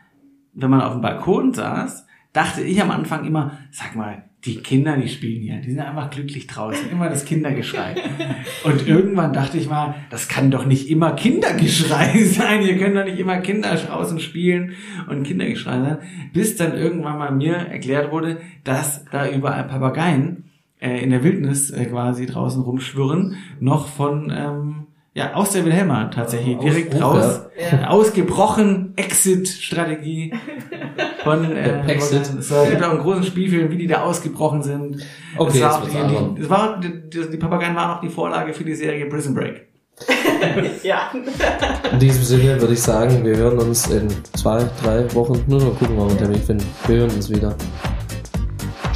wenn man auf dem Balkon saß, dachte ich am Anfang immer, sag mal, die Kinder, die spielen hier, die sind einfach glücklich draußen, immer das Kindergeschrei. Und irgendwann dachte ich mal, das kann doch nicht immer Kindergeschrei sein, hier können doch nicht immer Kinder draußen spielen und Kindergeschrei sein, bis dann irgendwann mal mir erklärt wurde, dass da überall Papageien äh, in der Wildnis äh, quasi draußen rumschwirren, noch von ähm, ja, aus der Wilhelma tatsächlich, direkt Ausbruch, raus, ja. ausgebrochen, Exit-Strategie von äh, Exit. Es war- gibt auch einen großen Spielfilm, wie die da ausgebrochen sind. Okay, das war die, das war, die, die, die Papageien waren auch die Vorlage für die Serie Prison Break. Ja. In diesem Sinne würde ich sagen, wir hören uns in zwei, drei Wochen. Nur noch gucken, ob wir einen Termin finden. Wir hören uns wieder.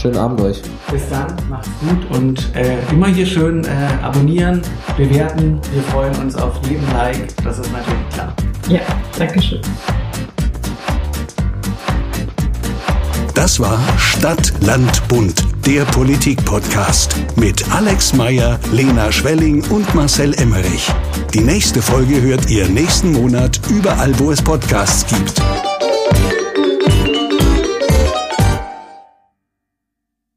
Schönen Abend euch. Bis dann, macht's gut und äh, immer hier schön äh, abonnieren, bewerten. Wir freuen uns auf jeden Like, das ist natürlich klar. ja, danke schön. Das war Stadt, Land, Bund, der Politik-Podcast mit Alex Meyer, Lena Schwelling und Marcel Emmerich. Die nächste Folge hört ihr nächsten Monat überall, wo es Podcasts gibt.